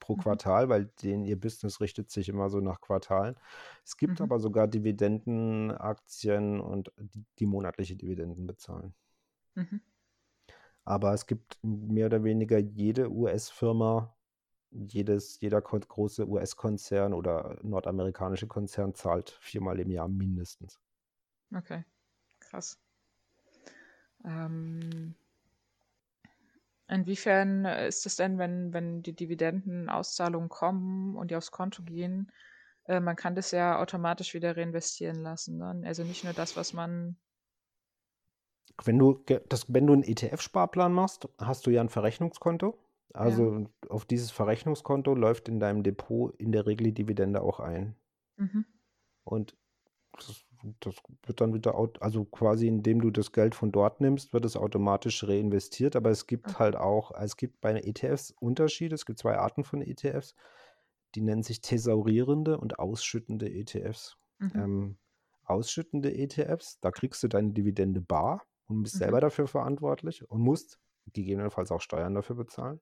pro Mhm. Quartal, weil denen ihr Business richtet sich immer so nach Quartalen. Es gibt Mhm. aber sogar Dividendenaktien und die, die monatliche Dividenden bezahlen. Mhm. Aber es gibt mehr oder weniger jede US-Firma, jeder große US-Konzern oder nordamerikanische Konzern zahlt viermal im Jahr mindestens. Okay, krass. Ähm, inwiefern äh, ist es denn, wenn, wenn die Dividendenauszahlungen kommen und die aufs Konto gehen, äh, man kann das ja automatisch wieder reinvestieren lassen. Ne? Also nicht nur das, was man. Wenn du, das, wenn du einen ETF-Sparplan machst, hast du ja ein Verrechnungskonto. Also auf dieses Verrechnungskonto läuft in deinem Depot in der Regel die Dividende auch ein. Mhm. Und das, das wird dann wieder, also quasi indem du das Geld von dort nimmst, wird es automatisch reinvestiert. Aber es gibt Okay. halt auch, es gibt bei ETFs Unterschiede. Es gibt zwei Arten von ETFs. Die nennen sich thesaurierende und ausschüttende ETFs. Mhm. Ähm, ausschüttende ETFs, da kriegst du deine Dividende bar und bist Mhm. selber dafür verantwortlich und musst gegebenenfalls auch Steuern dafür bezahlen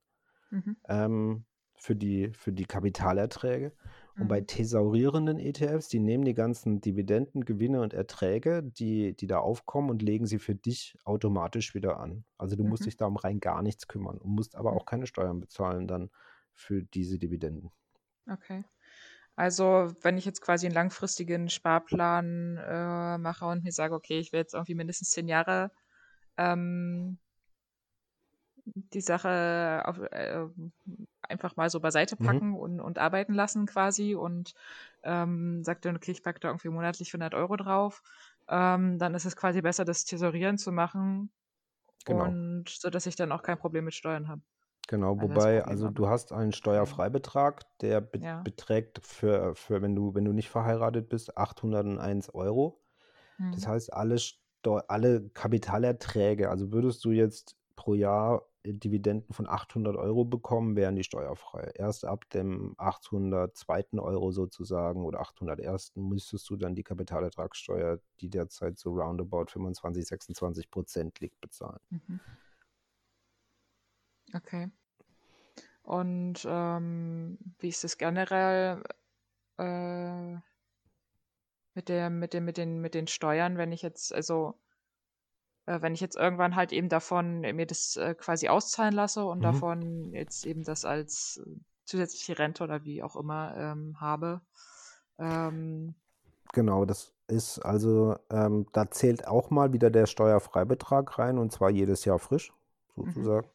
Mhm. ähm, für die, für die Kapitalerträge. Und bei Mhm. thesaurierenden ETFs, die nehmen die ganzen Dividenden, Gewinne und Erträge, die, die da aufkommen und legen sie für dich automatisch wieder an. Also du musst Mhm. dich da um rein gar nichts kümmern und musst aber auch keine Steuern bezahlen dann für diese Dividenden. Okay. Also, wenn ich jetzt quasi einen langfristigen Sparplan äh, mache und mir sage, okay, ich will jetzt irgendwie mindestens zehn Jahre ähm, die Sache auf, äh, einfach mal so beiseite Mhm. packen und, und arbeiten lassen quasi und ähm, sagt dann, okay, ich packe da irgendwie monatlich 100 Euro drauf, ähm, dann ist es quasi besser, das Tesorieren zu machen Genau. und so, dass ich dann auch kein Problem mit Steuern habe. Genau, Also das wobei, also du hast einen Steuerfreibetrag, der be Ja. beträgt für, für wenn du, wenn du nicht verheiratet bist, 801 Euro. Das Mhm. heißt, alle, Steu alle Kapitalerträge, also würdest du jetzt pro Jahr Dividenden von 800 Euro bekommen, wären die steuerfrei. Erst ab dem 802. Euro sozusagen oder 801. müsstest du dann die Kapitalertragssteuer, die derzeit so roundabout 25, 26 Prozent liegt, bezahlen. Mhm. Okay. Und ähm, wie ist es generell äh, mit der, mit dem, mit den, mit den Steuern, wenn ich jetzt, also äh, wenn ich jetzt irgendwann halt eben davon mir das äh, quasi auszahlen lasse und Mhm. davon jetzt eben das als zusätzliche Rente oder wie auch immer ähm, habe. Ähm, Genau, das ist also, ähm, da zählt auch mal wieder der Steuerfreibetrag rein und zwar jedes Jahr frisch, mhm. sozusagen.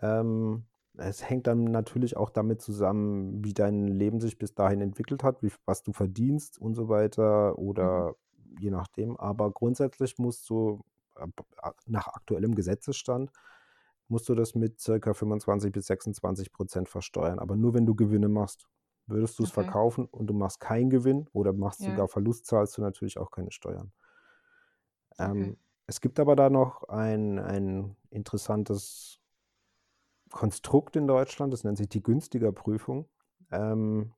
Ähm, es hängt dann natürlich auch damit zusammen, wie dein Leben sich bis dahin entwickelt hat, wie, was du verdienst und so weiter Mhm. oder je nachdem. Aber grundsätzlich musst du nach aktuellem Gesetzesstand musst du das mit ca. 25 bis 26 Prozent versteuern. Aber nur wenn du Gewinne machst. Würdest du es Okay. verkaufen und du machst keinen Gewinn oder machst Ja. sogar Verlust, zahlst du natürlich auch keine Steuern. Okay. Ähm, es gibt aber da noch ein, ein interessantes Konstrukt in Deutschland, das nennt sich die Günstigerprüfung. Ähm,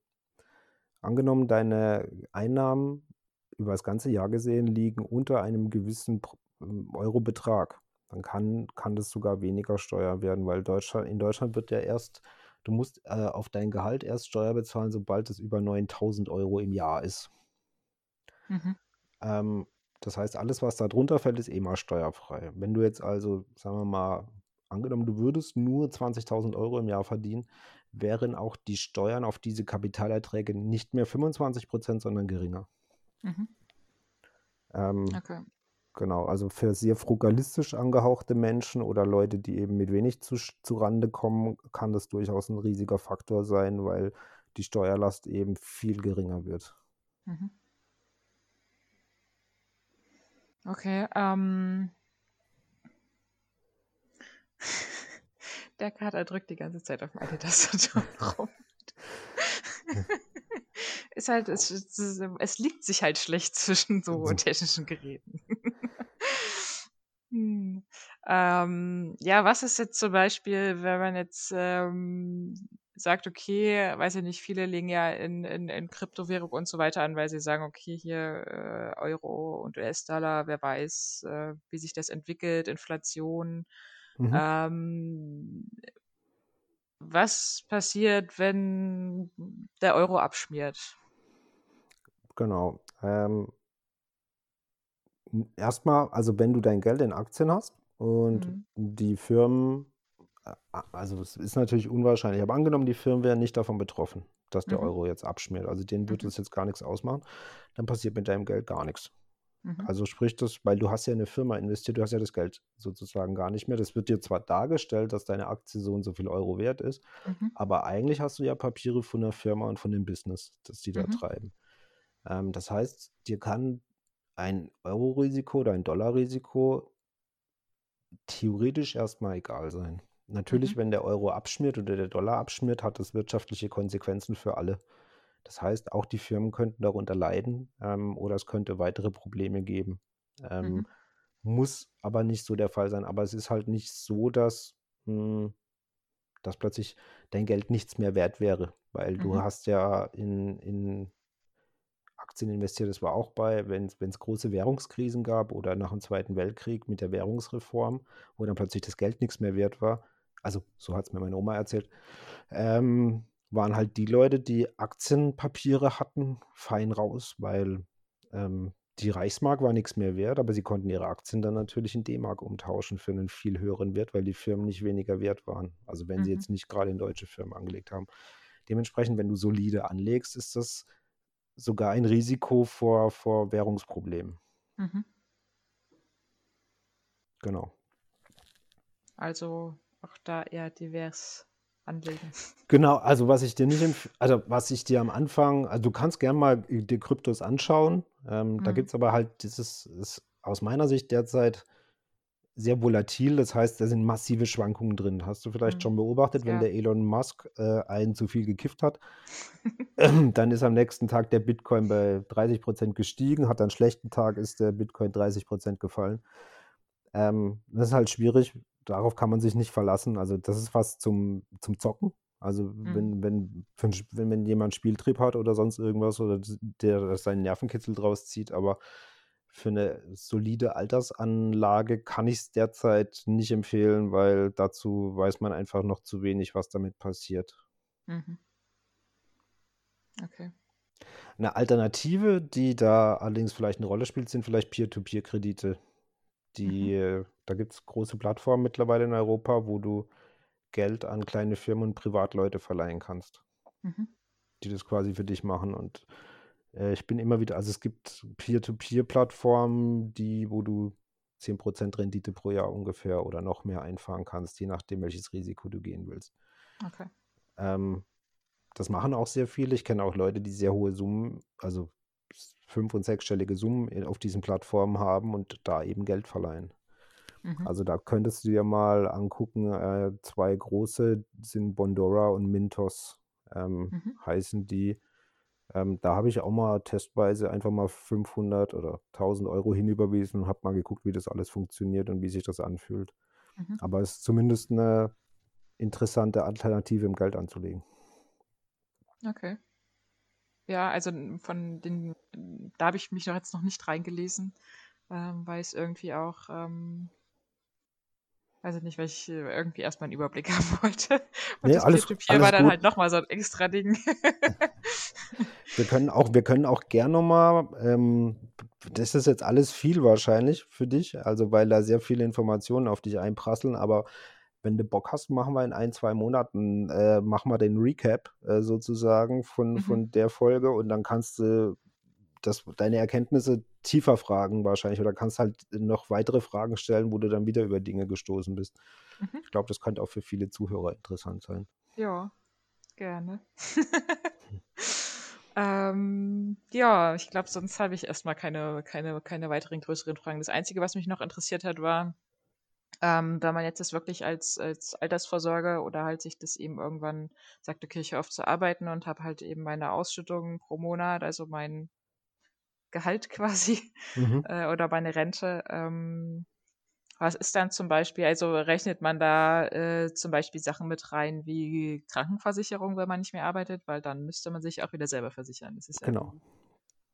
angenommen, deine Einnahmen über das ganze Jahr gesehen liegen unter einem gewissen ähm, Eurobetrag, dann kann, kann das sogar weniger Steuer werden, weil Deutschland, in Deutschland wird ja erst, du musst äh, auf dein Gehalt erst Steuer bezahlen, sobald es über 9000 Euro im Jahr ist. Mhm. Ähm, das heißt, alles, was da drunter fällt, ist eh mal steuerfrei. Wenn du jetzt also, sagen wir mal, angenommen, du würdest nur 20.000 Euro im Jahr verdienen, wären auch die Steuern auf diese Kapitalerträge nicht mehr 25 Prozent, sondern geringer. Mhm. Ähm, Okay. genau, also für sehr frugalistisch angehauchte Menschen oder Leute, die eben mit wenig zu, zu Rande kommen, kann das durchaus ein riesiger Faktor sein, weil die Steuerlast eben viel geringer wird. Mhm. Okay. Ähm. Der Kater drückt die ganze Zeit auf meine Tastatur rum. Ist halt, es, es, es liegt sich halt schlecht zwischen so So. technischen Geräten. Hm. Ähm, ja, was ist jetzt zum Beispiel, wenn man jetzt ähm, sagt, okay, weiß ich nicht, viele legen ja in, in, in Kryptowährung und so weiter an, weil sie sagen, okay, hier äh, Euro und US-Dollar, wer weiß, äh, wie sich das entwickelt, Inflation. Mhm. Ähm, was passiert, wenn der Euro abschmiert? Genau. Ähm, erstmal, also wenn du dein Geld in Aktien hast und Mhm. die Firmen, also es ist natürlich unwahrscheinlich, aber angenommen, die Firmen wären nicht davon betroffen, dass der Mhm. Euro jetzt abschmiert, also denen würde Mhm. es jetzt gar nichts ausmachen, dann passiert mit deinem Geld gar nichts. Mhm. Also sprich das, weil du hast ja in eine Firma investiert, du hast ja das Geld sozusagen gar nicht mehr. Das wird dir zwar dargestellt, dass deine Aktie so und so viel Euro wert ist, Mhm. aber eigentlich hast du ja Papiere von der Firma und von dem Business, das die da Mhm. treiben. Ähm, das heißt, dir kann ein Euro-Risiko oder ein Dollar-Risiko theoretisch erstmal egal sein. Natürlich, Mhm. wenn der Euro abschmiert oder der Dollar abschmiert, hat das wirtschaftliche Konsequenzen für alle. Das heißt, auch die Firmen könnten darunter leiden ähm, oder es könnte weitere Probleme geben. Ähm, Mhm. muss aber nicht so der Fall sein. Aber es ist halt nicht so, dass, mh, dass plötzlich dein Geld nichts mehr wert wäre, weil du Mhm. hast ja in, in Aktien investiert. Das war auch bei, wenn es große Währungskrisen gab oder nach dem Zweiten Weltkrieg mit der Währungsreform, wo dann plötzlich das Geld nichts mehr wert war. Also, so hat es mir meine Oma erzählt. Ähm, waren halt die Leute, die Aktienpapiere hatten, fein raus, weil ähm, die Reichsmark war nichts mehr wert, aber sie konnten ihre Aktien dann natürlich in D-Mark umtauschen für einen viel höheren Wert, weil die Firmen nicht weniger wert waren. Also wenn sie Mhm. jetzt nicht gerade in deutsche Firmen angelegt haben. Dementsprechend, wenn du solide anlegst, ist das sogar ein Risiko vor, vor Währungsproblemen. Mhm. Genau. Also auch da eher divers anlegen. Genau, also was ich dir nicht also was ich dir am Anfang, also du kannst gern mal die Kryptos anschauen. Ähm, Da Mhm. gibt es aber halt dieses, ist aus meiner Sicht derzeit sehr volatil. Das heißt, da sind massive Schwankungen drin. Hast du vielleicht Mhm. schon beobachtet, wenn Ja. der Elon Musk äh, einen zu viel gekifft hat, dann ist am nächsten Tag der Bitcoin bei 30 Prozent gestiegen, hat einen schlechten Tag, ist der Bitcoin 30 Prozent gefallen. Ähm, das ist halt schwierig. Darauf kann man sich nicht verlassen. Also das ist was zum, zum Zocken. Also Mhm. wenn, wenn, wenn, wenn jemand Spieltrieb hat oder sonst irgendwas oder der seinen Nervenkitzel draus zieht, aber für eine solide Altersanlage kann ich es derzeit nicht empfehlen, weil dazu weiß man einfach noch zu wenig, was damit passiert. Mhm. Okay. Eine Alternative, die da allerdings vielleicht eine Rolle spielt, sind vielleicht Peer-to-Peer-Kredite. Die, äh, da gibt es große Plattformen mittlerweile in Europa, wo du Geld an kleine Firmen und Privatleute verleihen kannst, Mhm. die das quasi für dich machen. Und äh, ich bin immer wieder, also es gibt Peer-to-Peer-Plattformen, die, wo du 10% Rendite pro Jahr ungefähr oder noch mehr einfahren kannst, je nachdem, welches Risiko du gehen willst. Okay. Ähm, das machen auch sehr viele. Ich kenne auch Leute, die sehr hohe Summen, also fünf- und sechsstellige Summen auf diesen Plattformen haben und da eben Geld verleihen. Mhm. Also da könntest du dir mal angucken, äh, zwei große sind Bondora und Mintos ähm, Mhm. heißen die. Ähm, da habe ich auch mal testweise einfach mal 500 oder 1000 Euro hinüberwiesen und habe mal geguckt, wie das alles funktioniert und wie sich das anfühlt. Mhm. Aber es ist zumindest eine interessante Alternative, im Geld anzulegen. Okay. Ja, also von den, da habe ich mich noch jetzt noch nicht reingelesen, ähm, weil es irgendwie auch, ähm, weiß ich nicht, weil ich äh, irgendwie erstmal einen Überblick haben wollte. Und Nee, das alles, Peer-to-Peer alles war dann gut. halt nochmal so ein extra Ding. Wir können auch, wir können auch gern nochmal, ähm, das ist jetzt alles viel wahrscheinlich für dich, also weil da sehr viele Informationen auf dich einprasseln, aber wenn du Bock hast, machen wir in ein, zwei Monaten, äh, machen wir den Recap äh, sozusagen von, Mhm. von der Folge und dann kannst du das, deine Erkenntnisse tiefer fragen wahrscheinlich oder kannst halt noch weitere Fragen stellen, wo du dann wieder über Dinge gestoßen bist. Mhm. Ich glaube, das könnte auch für viele Zuhörer interessant sein. Ja, gerne. ähm, ja, ich glaube, sonst habe ich erstmal keine, keine, keine weiteren größeren Fragen. Das Einzige, was mich noch interessiert hat, war, ähm, wenn man jetzt das wirklich als, als Altersvorsorge oder halt sich das eben irgendwann sagt, okay, ich höre auf zu arbeiten und habe halt eben meine Ausschüttungen pro Monat, also mein Gehalt quasi Mhm. äh, oder meine Rente. Ähm, was ist dann zum Beispiel, also rechnet man da äh, zum Beispiel Sachen mit rein wie Krankenversicherung, wenn man nicht mehr arbeitet, weil dann müsste man sich auch wieder selber versichern. Das ist ja Genau.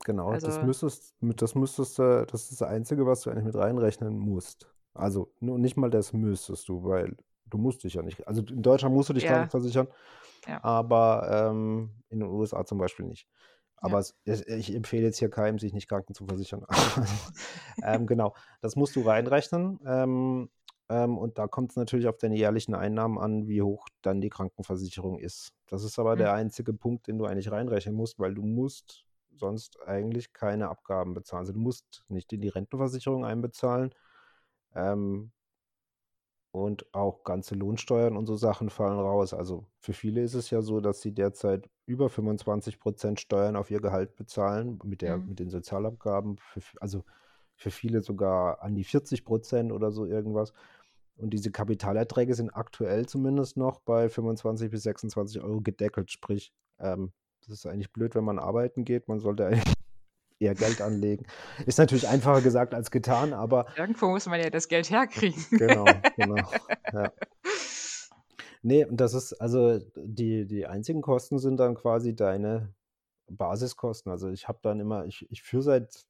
Genau, das also müsstest, mit- das müsstest du, das ist das Einzige, was du eigentlich mit reinrechnen musst. Also nur nicht mal das müsstest du, weil du musst dich ja nicht. Also in Deutschland musst du dich ja, krankenversichern, ja, aber ähm, in den USA zum Beispiel nicht. Aber ja. es, ich empfehle jetzt hier keinem, sich nicht kranken zu versichern. ähm, genau, das musst du reinrechnen. Ähm, ähm, und da kommt es natürlich auf deine jährlichen Einnahmen an, wie hoch dann die Krankenversicherung ist. Das ist aber Hm, der einzige Punkt, den du eigentlich reinrechnen musst, weil du musst sonst eigentlich keine Abgaben bezahlen. Also du musst nicht in die Rentenversicherung einbezahlen. Ähm, und auch ganze Lohnsteuern und so Sachen fallen raus. Also für viele ist es ja so, dass sie derzeit über 25% Steuern auf ihr Gehalt bezahlen mit der, hm, mit den Sozialabgaben. Für, also für viele sogar an die 40% oder so irgendwas. Und diese Kapitalerträge sind aktuell zumindest noch bei 25 bis 26 Euro gedeckelt. Sprich, ähm, das ist eigentlich blöd, wenn man arbeiten geht. Man sollte eigentlich eher Geld anlegen. Ist natürlich einfacher gesagt als getan, aber Irgendwo muss man ja das Geld herkriegen. genau, genau. Ja. Nee, und das ist, also die, die einzigen Kosten sind dann quasi deine Basiskosten. Also ich habe dann immer, ich, ich führe seit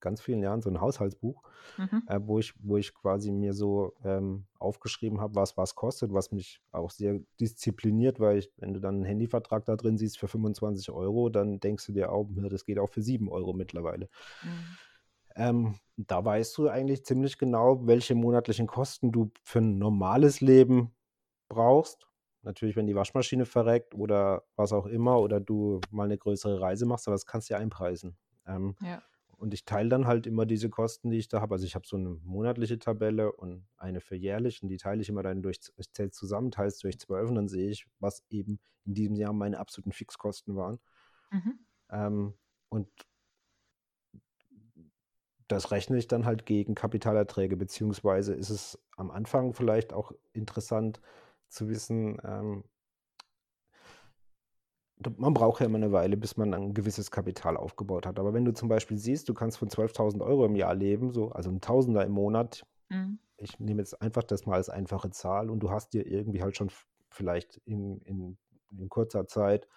ganz vielen Jahren so ein Haushaltsbuch, Mhm. äh, wo ich, wo ich quasi mir so ähm, aufgeschrieben habe, was was kostet, was mich auch sehr diszipliniert, weil ich, wenn du dann einen Handyvertrag da drin siehst für 25 Euro, dann denkst du dir auch, ja, das geht auch für 7 Euro mittlerweile. Hm, Ähm, da weißt du eigentlich ziemlich genau, welche monatlichen Kosten du für ein normales Leben brauchst. Natürlich, wenn die Waschmaschine verreckt oder was auch immer oder du mal eine größere Reise machst, aber das kannst du ja einpreisen. Ähm, Ja. Und ich teile dann halt immer diese Kosten, die ich da habe. Also ich habe so eine monatliche Tabelle und eine für jährlich und die teile ich immer dann durch, ich zähle zusammen, teile es durch zwölf und dann sehe ich, was eben in diesem Jahr meine absoluten Fixkosten waren. Mhm. Ähm, und das rechne ich dann halt gegen Kapitalerträge, beziehungsweise ist es am Anfang vielleicht auch interessant zu wissen, ähm, man braucht ja immer eine Weile, bis man ein gewisses Kapital aufgebaut hat. Aber wenn du zum Beispiel siehst, du kannst von 12.000 Euro im Jahr leben, so, also ein Tausender im Monat, Hm, ich nehme jetzt einfach das mal als einfache Zahl und du hast dir irgendwie halt schon vielleicht in, in, in kurzer Zeit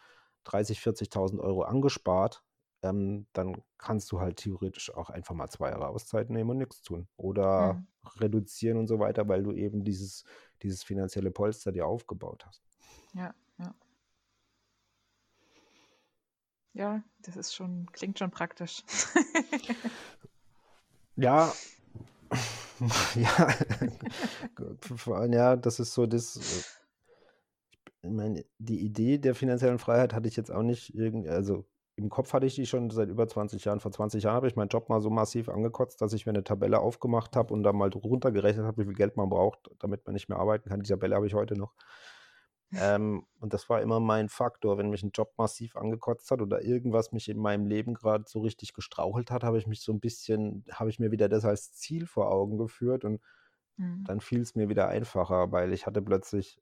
30.000, 40.000 Euro angespart, ähm, dann kannst du halt theoretisch auch einfach mal zwei Jahre Auszeit nehmen und nichts tun. Oder hm. reduzieren und so weiter, weil du eben dieses, dieses finanzielle Polster dir aufgebaut hast. Ja, ja. Ja, das ist schon, klingt schon praktisch. Ja, ja, vor allem, ja, das ist so das. äh, Ich meine, die Idee der finanziellen Freiheit hatte ich jetzt auch nicht irgendwie, also im Kopf hatte ich die schon seit über 20 Jahren. Vor 20 Jahren habe ich meinen Job mal so massiv angekotzt, dass ich mir eine Tabelle aufgemacht habe und da mal runtergerechnet habe, wie viel Geld man braucht, damit man nicht mehr arbeiten kann. Die Tabelle habe ich heute noch. Ähm, und das war immer mein Faktor. Wenn mich ein Job massiv angekotzt hat oder irgendwas mich in meinem Leben gerade so richtig gestrauchelt hat, habe ich mich so ein bisschen, habe ich mir wieder das als Ziel vor Augen geführt und Mhm. dann fiel es mir wieder einfacher, weil ich hatte plötzlich,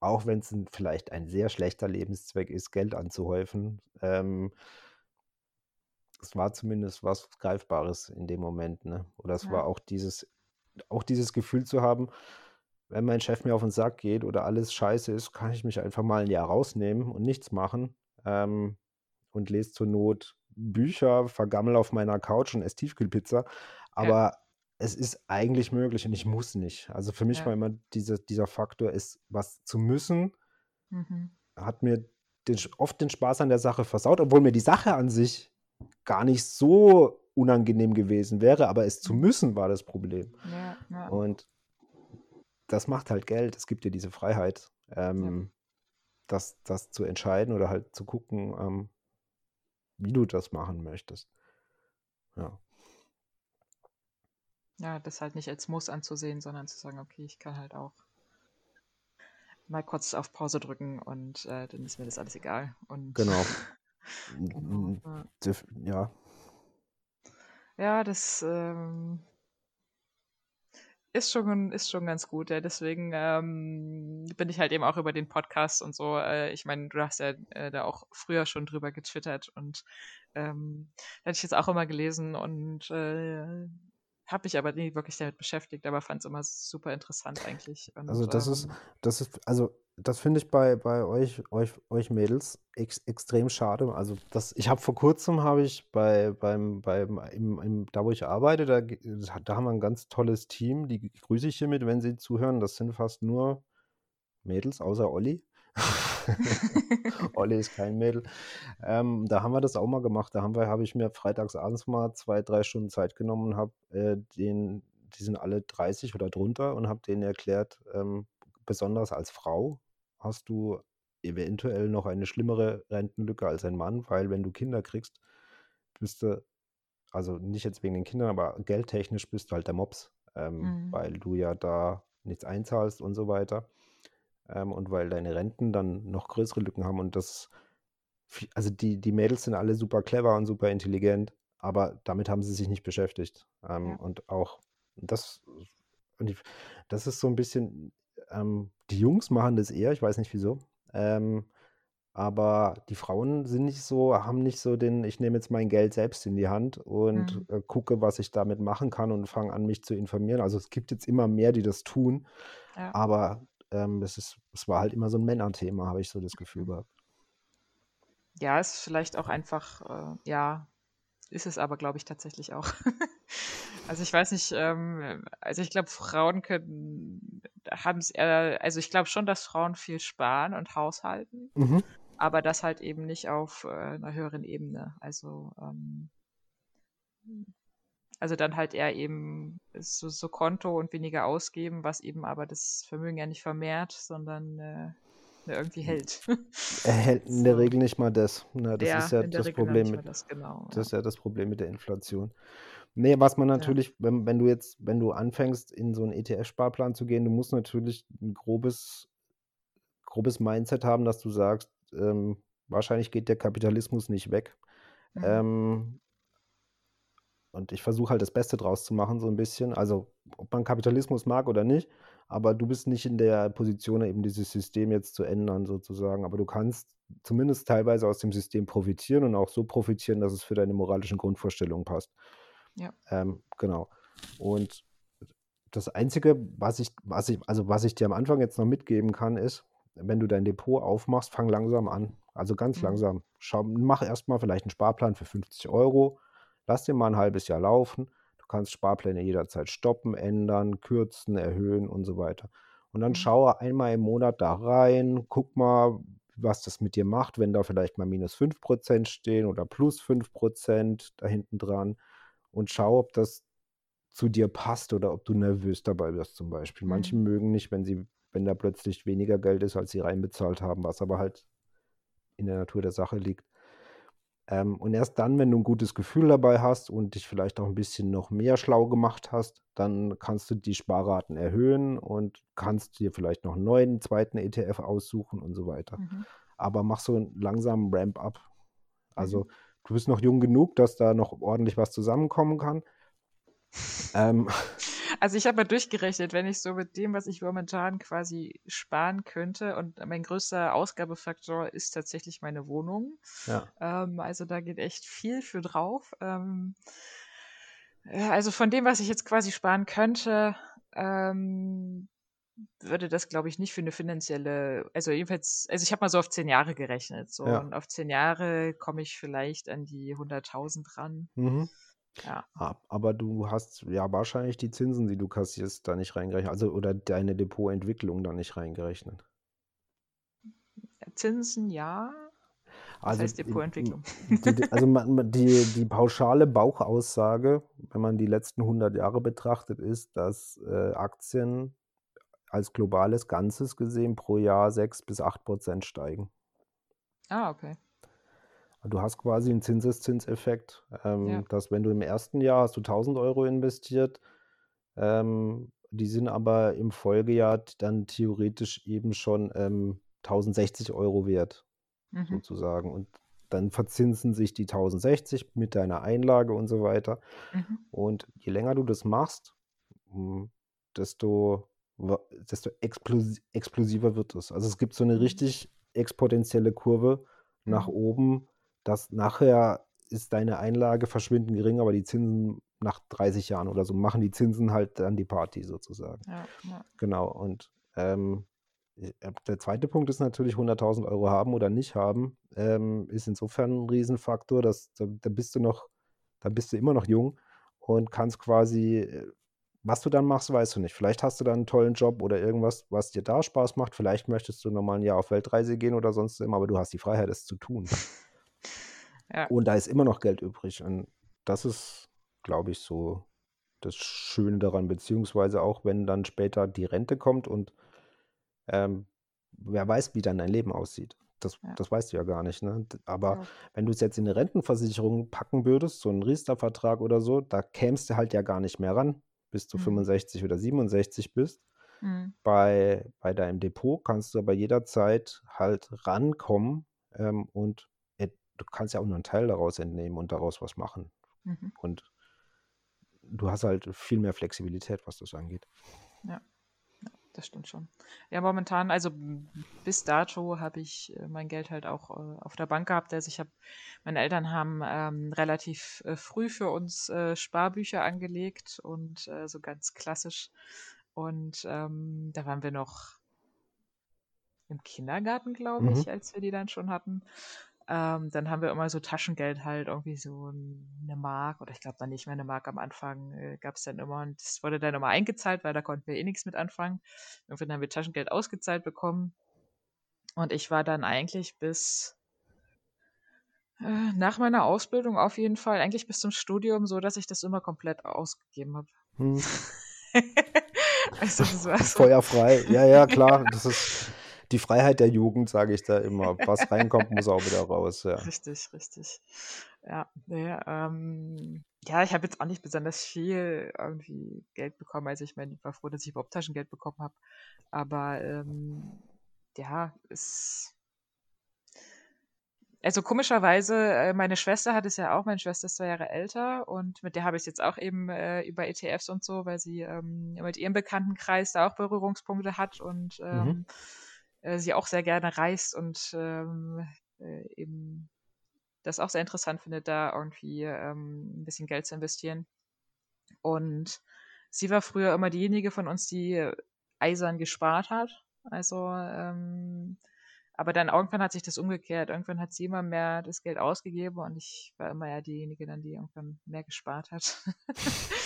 auch wenn es vielleicht ein sehr schlechter Lebenszweck ist, Geld anzuhäufen, ähm, es war zumindest was Greifbares in dem Moment, ne? Oder es war Ja. auch dieses, auch dieses Gefühl zu haben, wenn mein Chef mir auf den Sack geht oder alles scheiße ist, kann ich mich einfach mal ein Jahr rausnehmen und nichts machen ähm, und lese zur Not Bücher, vergammel auf meiner Couch und esse Tiefkühlpizza. Ja. Aber es ist eigentlich möglich und ich muss nicht. Also für mich Ja. war immer diese, dieser Faktor, ist was zu müssen, Mhm. hat mir den, oft den Spaß an der Sache versaut, obwohl mir die Sache an sich gar nicht so unangenehm gewesen wäre, aber es zu Mhm. müssen war das Problem. Ja, ja. Und das macht halt Geld, es gibt dir diese Freiheit, Ja. ähm, das, das zu entscheiden oder halt zu gucken, ähm, wie du das machen möchtest. Ja. Ja, das halt nicht als Muss anzusehen, sondern zu sagen, okay, ich kann halt auch mal kurz auf Pause drücken und äh, dann ist mir das alles egal. Und Genau. genau. Ja. Ja, Ja, das ähm, ist schon, ist schon ganz gut. Ja. Deswegen ähm, bin ich halt eben auch über den Podcast und so. Äh, ich meine, du hast ja äh, da auch früher schon drüber getwittert und ähm, da hatte ich jetzt auch immer gelesen und äh, habe mich aber nie wirklich damit beschäftigt, aber fand es immer super interessant eigentlich. Und, also das ist, ähm, das ist, also das finde ich bei, bei euch, euch, euch Mädels ex, extrem schade. Also das, ich habe vor kurzem habe ich bei, beim, beim, im, im, da wo ich arbeite, da, da haben wir ein ganz tolles Team, die grüße ich hiermit, wenn sie zuhören. Das sind fast nur Mädels, außer Olli. Olli ist kein Mädel. Ähm, da haben wir das auch mal gemacht. Da habe ich mir freitags abends mal zwei, drei Stunden Zeit genommen und habe äh, den, die sind alle 30 oder drunter und habe denen erklärt, ähm, besonders als Frau hast du eventuell noch eine schlimmere Rentenlücke als ein Mann, weil wenn du Kinder kriegst, bist du, also nicht jetzt wegen den Kindern, aber geldtechnisch bist du halt der Mops, ähm, Mhm. weil du ja da nichts einzahlst und so weiter ähm, und weil deine Renten dann noch größere Lücken haben und das, also die, die Mädels sind alle super clever und super intelligent, aber damit haben sie sich nicht beschäftigt. Ähm, Ja. Und auch das, und ich, das ist so ein bisschen, ähm, die Jungs machen das eher, ich weiß nicht wieso, ähm, aber die Frauen sind nicht so, haben nicht so den, ich nehme jetzt mein Geld selbst in die Hand und Mhm. äh, gucke, was ich damit machen kann und fange an, mich zu informieren. Also es gibt jetzt immer mehr, die das tun, Ja. aber ähm, es ist, es war halt immer so ein Männerthema, habe ich so das Gefühl Mhm. gehabt. Ja, ist vielleicht auch einfach, äh, ja, ist es aber, glaube ich, tatsächlich auch. Also ich weiß nicht, ähm, also ich glaube, Frauen können, haben es eher, also ich glaube schon, dass Frauen viel sparen und haushalten, Mhm. aber das halt eben nicht auf äh, einer höheren Ebene. Also, ähm, also dann halt eher eben so, so Konto und weniger ausgeben, was eben aber das Vermögen ja nicht vermehrt, sondern äh, irgendwie hält. Er hält in der So. Regel nicht mal das. Ne, das Ja, ist ja das Regel Problem mit, das, genau. das Ja. ist ja das Problem mit der Inflation. Nee, was man Ja. natürlich, wenn, wenn du jetzt, wenn du anfängst, in so einen ETF-Sparplan zu gehen, du musst natürlich ein grobes, grobes Mindset haben, dass du sagst, ähm, wahrscheinlich geht der Kapitalismus nicht weg. Mhm. Ähm, und ich versuche halt das Beste draus zu machen, so ein bisschen. Also, ob man Kapitalismus mag oder nicht, aber du bist nicht in der Position, eben dieses System jetzt zu ändern, sozusagen. Aber du kannst zumindest teilweise aus dem System profitieren und auch so profitieren, dass es für deine moralischen Grundvorstellungen passt. Ja. Ähm, genau. Und das Einzige, was ich, was ich, also was ich dir am Anfang jetzt noch mitgeben kann, ist, wenn du dein Depot aufmachst, fang langsam an. Also ganz Mhm. langsam. Schau, mach erstmal vielleicht einen Sparplan für 50 Euro. Lass den mal ein halbes Jahr laufen. Du kannst Sparpläne jederzeit stoppen, ändern, kürzen, erhöhen und so weiter. Und dann Mhm. schaue einmal im Monat da rein, guck mal, was das mit dir macht, wenn da vielleicht mal minus 5% stehen oder plus 5% da hinten dran. Und schau, ob das zu dir passt oder ob du nervös dabei wirst zum Beispiel. Manche Mhm. mögen nicht, wenn sie, wenn da plötzlich weniger Geld ist, als sie reinbezahlt haben, was aber halt in der Natur der Sache liegt. Ähm, und erst dann, wenn du ein gutes Gefühl dabei hast und dich vielleicht auch ein bisschen noch mehr schlau gemacht hast, dann kannst du die Sparraten erhöhen und kannst dir vielleicht noch einen neuen zweiten ETF aussuchen und so weiter. Mhm. Aber mach so einen langsamen Ramp-up. Also, Mhm. Du bist noch jung genug, dass da noch ordentlich was zusammenkommen kann. Ähm, Also ich habe mal durchgerechnet, wenn ich so mit dem, was ich momentan quasi sparen könnte, und mein größter Ausgabefaktor ist tatsächlich meine Wohnung. ja. Ähm, also da geht echt viel für drauf. Ähm, äh, also von dem, was ich jetzt quasi sparen könnte, ähm, würde das, glaube ich, nicht für eine finanzielle, also jedenfalls, also ich habe mal so auf zehn Jahre gerechnet, so Ja. und auf zehn Jahre komme ich vielleicht an die 100.000 ran. Mhm. Ja. Ab- Aber du hast ja wahrscheinlich die Zinsen, die du kassierst, da nicht reingerechnet. Also oder deine Depotentwicklung da nicht reingerechnet. Zinsen ja. Was Also, heißt Depotentwicklung? Die, also man- die, die pauschale Bauchaussage, wenn man die letzten 100 Jahre betrachtet, ist, dass äh, Aktien als globales Ganzes gesehen pro Jahr 6 bis 8 Prozent steigen. Ah, okay. Du hast quasi einen Zinseszinseffekt, ähm, Ja. dass wenn du im ersten Jahr hast du 1000 Euro investiert, ähm, die sind aber im Folgejahr dann theoretisch eben schon ähm, 1060 Euro wert, Mhm. sozusagen. Und dann verzinsen sich die 1060 mit deiner Einlage und so weiter. Mhm. Und je länger du das machst, m, desto, desto explos explosiver wird es. Also es gibt so eine Mhm. richtig exponentielle Kurve nach Mhm. oben, dass nachher ist deine Einlage verschwindend gering, aber die Zinsen nach 30 Jahren oder so machen die Zinsen halt dann die Party sozusagen. Ja, ja. Genau. Und ähm, äh, der zweite Punkt ist natürlich 100.000 Euro haben oder nicht haben, ähm, ist insofern ein Riesenfaktor, dass da, da bist du noch, da bist du immer noch jung und kannst quasi, äh, was du dann machst, weißt du nicht. Vielleicht hast du dann einen tollen Job oder irgendwas, was dir da Spaß macht. Vielleicht möchtest du nochmal ein Jahr auf Weltreise gehen oder sonst immer, aber du hast die Freiheit, es zu tun. Ja. Und da ist immer noch Geld übrig. Und das ist, glaube ich, so das Schöne daran, beziehungsweise auch, wenn dann später die Rente kommt und ähm, wer weiß, wie dann dein Leben aussieht. Das, Ja. das weißt du ja gar nicht. Ne? Aber Ja. wenn du es jetzt in eine Rentenversicherung packen würdest, so einen Riester-Vertrag oder so, da kämst du halt ja gar nicht mehr ran, bis du Mhm. 65 oder 67 bist. Mhm. Bei, bei deinem Depot kannst du aber jederzeit halt rankommen ähm, und äh, du kannst ja auch nur einen Teil daraus entnehmen und daraus was machen. Mhm. Und du hast halt viel mehr Flexibilität, was das angeht. Das stimmt schon. Ja, momentan, also bis dato habe ich äh, mein Geld halt auch äh, auf der Bank gehabt. Also ich habe, meine Eltern haben ähm, relativ äh, früh für uns äh, Sparbücher angelegt und äh, so ganz klassisch. Und ähm, da waren wir noch im Kindergarten, glaube Mhm. ich, als wir die dann schon hatten. Ähm, dann haben wir immer so Taschengeld halt, irgendwie so eine Mark oder ich glaube dann nicht mehr eine Mark am Anfang äh, gab es dann immer und das wurde dann immer eingezahlt, weil da konnten wir eh nichts mit anfangen. Irgendwann haben wir Taschengeld ausgezahlt bekommen und ich war dann eigentlich bis äh, nach meiner Ausbildung auf jeden Fall, eigentlich bis zum Studium so, dass ich das immer komplett ausgegeben habe. Hm. also das war so, Feuerfrei, ja, ja, klar. Das ist die Freiheit der Jugend, sage ich da immer. Was reinkommt, muss auch wieder raus. Ja. Richtig, richtig. Ja, nee, ähm, ja, ich habe jetzt auch nicht besonders viel irgendwie Geld bekommen. Also ich meine, ich war froh, dass ich überhaupt Taschengeld bekommen habe. Aber ähm, ja, es. Also komischerweise, äh, meine Schwester hat es ja auch, meine Schwester ist zwei Jahre älter und mit der habe ich es jetzt auch eben äh, über ETFs und so, weil sie ähm, mit ihrem Bekanntenkreis da auch Berührungspunkte hat und Mhm. Äh, sie auch sehr gerne reist und ähm, äh, eben das auch sehr interessant findet, da irgendwie ähm, ein bisschen Geld zu investieren. Und sie war früher immer diejenige von uns, die äh, eisern gespart hat. Also, ähm, aber dann irgendwann hat sich das umgekehrt. Irgendwann hat sie immer mehr das Geld ausgegeben und ich war immer ja diejenige dann, die irgendwann mehr gespart hat.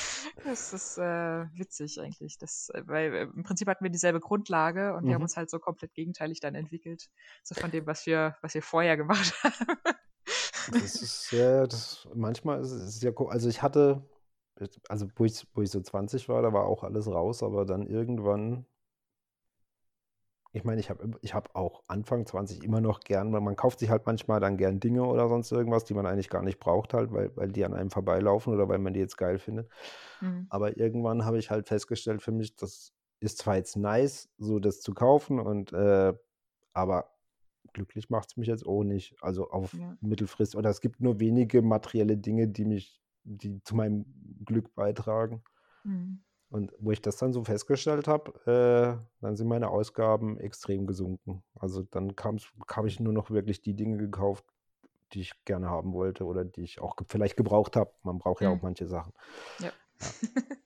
das ist äh, witzig eigentlich. Das, äh, weil äh, im Prinzip hatten wir dieselbe Grundlage und wir haben Mhm. uns halt so komplett gegenteilig dann entwickelt. So von dem, was wir, was wir vorher gemacht haben. Das ist ja, das, manchmal ist es ja, also ich hatte, also wo ich, wo ich so 20 war, da war auch alles raus, aber dann irgendwann ich meine, ich habe ich hab auch Anfang 20 immer noch gern, weil man kauft sich halt manchmal dann gern Dinge oder sonst irgendwas, die man eigentlich gar nicht braucht halt, weil, weil die an einem vorbeilaufen oder weil man die jetzt geil findet. Mhm. Aber irgendwann habe ich halt festgestellt für mich, das ist zwar jetzt nice, so das zu kaufen und äh, aber glücklich macht es mich jetzt auch nicht. Also auf Ja. Mittelfrist oder es gibt nur wenige materielle Dinge, die mich, die zu meinem Glück beitragen. Mhm. Und wo ich das dann so festgestellt habe, äh, dann sind meine Ausgaben extrem gesunken. Also dann habe ich nur noch wirklich die Dinge gekauft, die ich gerne haben wollte oder die ich auch ge- vielleicht gebraucht habe. Man braucht ja auch Mhm. manche Sachen. Ja.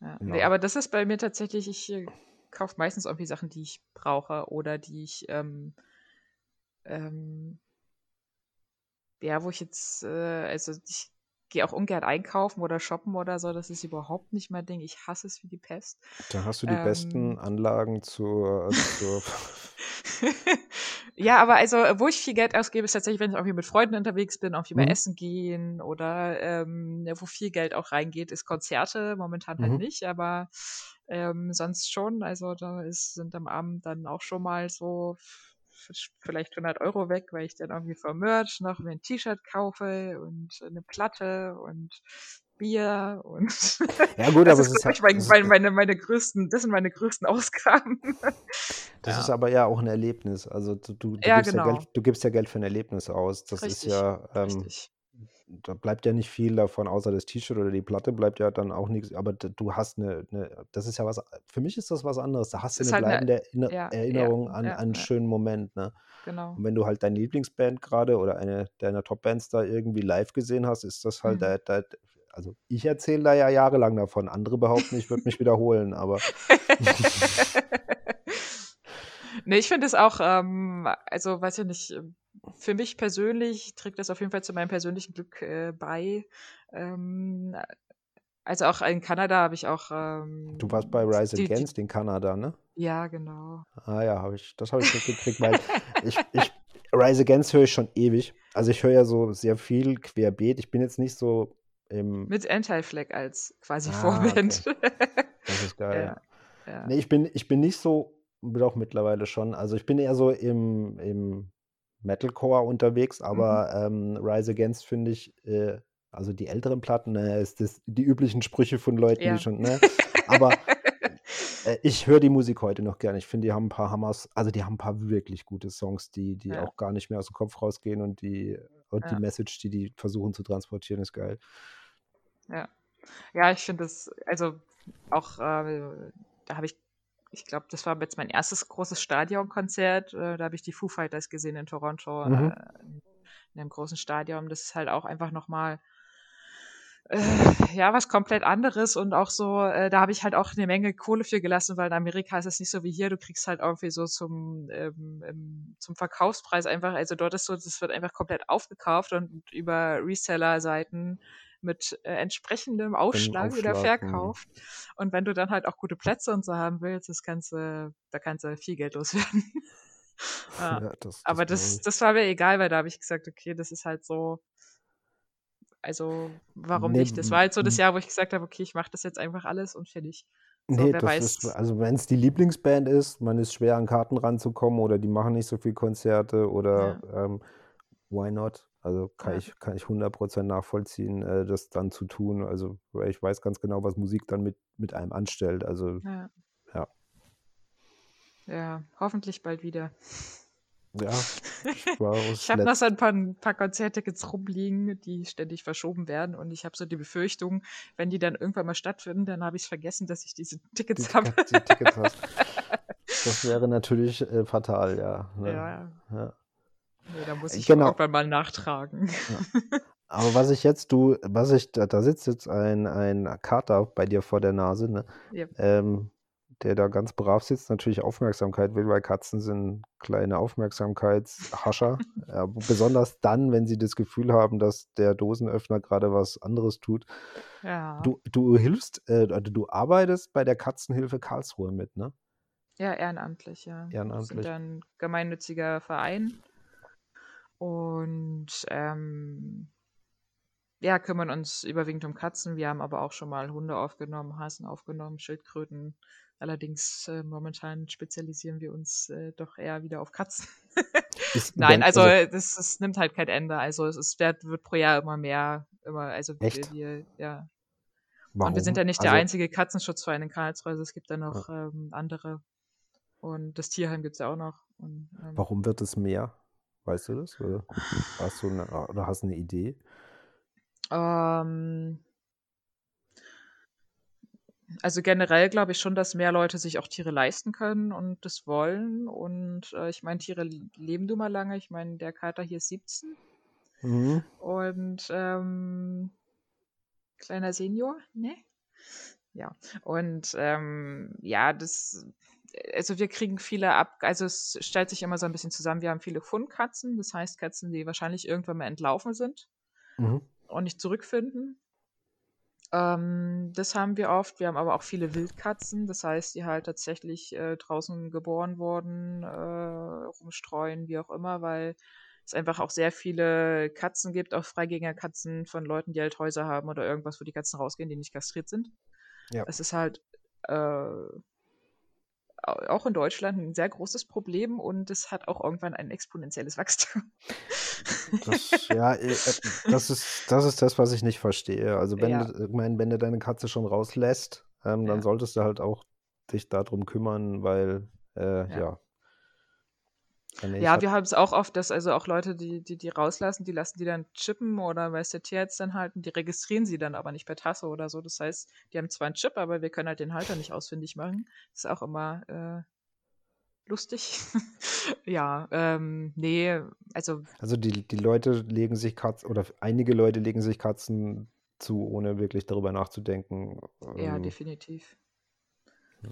ja. Genau. Nee, aber das ist bei mir tatsächlich, ich äh, kaufe meistens irgendwie Sachen, die ich brauche oder die ich, ähm, ähm, ja, wo ich jetzt, äh, also ich gehe auch ungern einkaufen oder shoppen oder so, das ist überhaupt nicht mein Ding. Ich hasse es wie die Pest. Da hast du die besten Ähm. Anlagen zur, zur ja, aber also, wo ich viel Geld ausgebe, ist tatsächlich, wenn ich irgendwie mit Freunden unterwegs bin, irgendwie mal Mhm. essen gehen oder ähm, wo viel Geld auch reingeht, ist Konzerte. Momentan halt Mhm. nicht, aber ähm, sonst schon. Also da ist, sind am Abend dann auch schon mal so vielleicht 100 Euro weg, weil ich dann irgendwie für Merch noch mir ein T-Shirt kaufe und eine Platte und Bier und Ja gut, das aber ist es ist, wirklich halt- mein, ist, meine, meine, meine größten, das sind meine größten Ausgaben. das Ja. ist aber ja auch ein Erlebnis. Also du, du, du, Ja, gibst ja genau. Geld, du gibst ja Geld für ein Erlebnis aus. Das ist Richtig, ja, ähm, richtig. Da bleibt ja nicht viel davon, außer das T-Shirt oder die Platte bleibt ja dann auch nichts. Aber du hast eine, eine, das ist ja was, für mich ist das was anderes. Da hast du eine halt eine, bleibende Erinner- ja, ja, Erinnerung an, ja, an einen ja, schönen Moment. Ne? genau. Und wenn du halt deine Lieblingsband gerade oder eine deiner Top-Bands da irgendwie live gesehen hast, ist das halt, Mhm. da, da, also ich erzähle da ja jahrelang davon. Andere behaupten, ich würde mich wiederholen, aber nee, ich finde es auch, ähm, also weiß ich nicht, für mich persönlich trägt das auf jeden Fall zu meinem persönlichen Glück äh, bei. Ähm, also auch in Kanada habe ich auch du warst bei ähm, Rise die, Against in Kanada, ne? ja, genau. Ah ja, habe ich, das habe ich mitgekriegt, weil ich, ich, Rise Against höre ich schon ewig. Also ich höre ja so sehr viel querbeet. Ich bin jetzt nicht so im, Mit Anti-Flag als quasi ah, Vorband. okay, das ist geil. ja, ja. Nee, ich bin, ich bin nicht so, doch mittlerweile schon. Also ich bin eher so im, im Metalcore unterwegs, Mhm. aber ähm, Rise Against finde ich, äh, also die älteren Platten, äh, ist das die üblichen Sprüche von Leuten, die Ja. schon, ne? Aber äh, ich höre die Musik heute noch gerne. Ich finde, die haben ein paar Hammers, also die haben ein paar wirklich gute Songs, die, die ja, auch gar nicht mehr aus dem Kopf rausgehen und die, und die ja, Message, die die versuchen zu transportieren, ist geil. ja. Ja, ich finde das, also auch, äh, da habe ich, ich glaube, das war jetzt mein erstes großes Stadionkonzert. Äh, da habe ich die Foo Fighters gesehen in Toronto, Mhm. äh, in einem großen Stadion. Das ist halt auch einfach nochmal, äh, ja, was komplett anderes und auch so, äh, da habe ich halt auch eine Menge Kohle für gelassen, weil in Amerika ist es nicht so wie hier, du kriegst halt irgendwie so zum, ähm, zum Verkaufspreis einfach, also dort ist so, das wird einfach komplett aufgekauft und über Reseller-Seiten mit äh, entsprechendem Den Ausschlag wieder Aufschlag. hm. verkauft. Und wenn du dann halt auch gute Plätze und so haben willst, das kannst du, da kannst du viel Geld loswerden. ja. Ja, das, Aber das glaube das, das war mir egal, weil da habe ich gesagt, okay, das ist halt so, also warum Nee, nicht? Das war halt so das m- Jahr, wo ich gesagt habe, okay, ich mache das jetzt einfach alles und fertig. So, Nee, das ist, weiß. also wenn es die Lieblingsband ist, man ist schwer an Karten ranzukommen oder die machen nicht so viel Konzerte oder Ja, ähm, why not? Also kann ja, ich, kann ich 100% nachvollziehen, äh, das dann zu tun. Also ich weiß ganz genau, was Musik dann mit, mit einem anstellt. Also ja, ja, ja, hoffentlich bald wieder. ja, ich Ich habe noch so ein paar, ein paar Konzerttickets rumliegen, die ständig verschoben werden. Und ich habe so die Befürchtung, wenn die dann irgendwann mal stattfinden, dann habe ich es vergessen, dass ich diese die, Tickets habe. Ticket, die Tickets hast. Das wäre natürlich äh, fatal, ja. Ne? Ja, Ja. Nee, da muss Äh, ich Genau. irgendwann mal nachtragen. Ja. Aber was ich jetzt, du, was ich, da, da sitzt jetzt ein, ein Kater bei dir vor der Nase, ne? Ja, ähm, der da ganz brav sitzt, natürlich Aufmerksamkeit will, weil Katzen sind kleine Aufmerksamkeitshascher. ja, besonders dann, wenn sie das Gefühl haben, dass der Dosenöffner gerade was anderes tut. ja, Du, du hilfst, äh, also du arbeitest bei der Katzenhilfe Karlsruhe mit, ne? ja, ehrenamtlich, ja. Wir sind Ehrenamtlich. ein gemeinnütziger Verein und ähm, ja, kümmern uns überwiegend um Katzen. Wir haben aber auch schon mal Hunde aufgenommen, Hasen aufgenommen, Schildkröten, Allerdings äh, momentan spezialisieren wir uns äh, doch eher wieder auf Katzen. Nein, also also das, das nimmt halt kein Ende. Also es ist, wird, wird pro Jahr immer mehr, immer, also wir, echt? wir, ja. Und wir sind Warum? ja nicht der Also, einzige Katzenschutzverein in Karlsruhe, also es gibt da ja, noch ähm, andere. Und das Tierheim gibt's ja auch noch. Und, ähm, warum wird es mehr? Weißt du das? Oder hast du eine, oder hast du eine Idee? ähm, also generell glaube ich schon, dass mehr Leute sich auch Tiere leisten können und das wollen. Und äh, ich meine, Tiere leben nun mal lange. Ich meine, der Kater hier ist 17 Mhm. und ähm, kleiner Senior, ne? Ja. Und ähm, ja, das, also wir kriegen viele ab, also es stellt sich immer so ein bisschen zusammen. Wir haben viele Fundkatzen, das heißt Katzen, die wahrscheinlich irgendwann mal entlaufen sind Mhm. und nicht zurückfinden. Ähm, das haben wir oft. Wir haben aber auch viele Wildkatzen, das heißt, die halt tatsächlich äh, draußen geboren wurden, äh, rumstreuen, wie auch immer, weil es einfach auch sehr viele Katzen gibt, auch Freigängerkatzen von Leuten, die halt Häuser haben oder irgendwas, wo die Katzen rausgehen, die nicht kastriert sind. Ja. Es ist halt äh, auch in Deutschland ein sehr großes Problem und es hat auch irgendwann ein exponentielles Wachstum. Das, ja, äh, äh, das ist, das ist das, was ich nicht verstehe. Also wenn Ja, du, ich meine, wenn du deine Katze schon rauslässt, ähm, dann ja, solltest du halt auch dich darum kümmern, weil, äh, ja. ja, ja, hab, wir haben es auch oft, dass also auch Leute, die, die die rauslassen, die lassen die dann chippen oder weiß der Tierarzt dann halten, die registrieren sie dann aber nicht per Tasse oder so. Das heißt, die haben zwar einen Chip, aber wir können halt den Halter nicht ausfindig machen. Das ist auch immer äh, lustig. ja, ähm, nee, also also die, die Leute legen sich Katzen, oder einige Leute legen sich Katzen zu, ohne wirklich darüber nachzudenken. ja, Ähm, definitiv.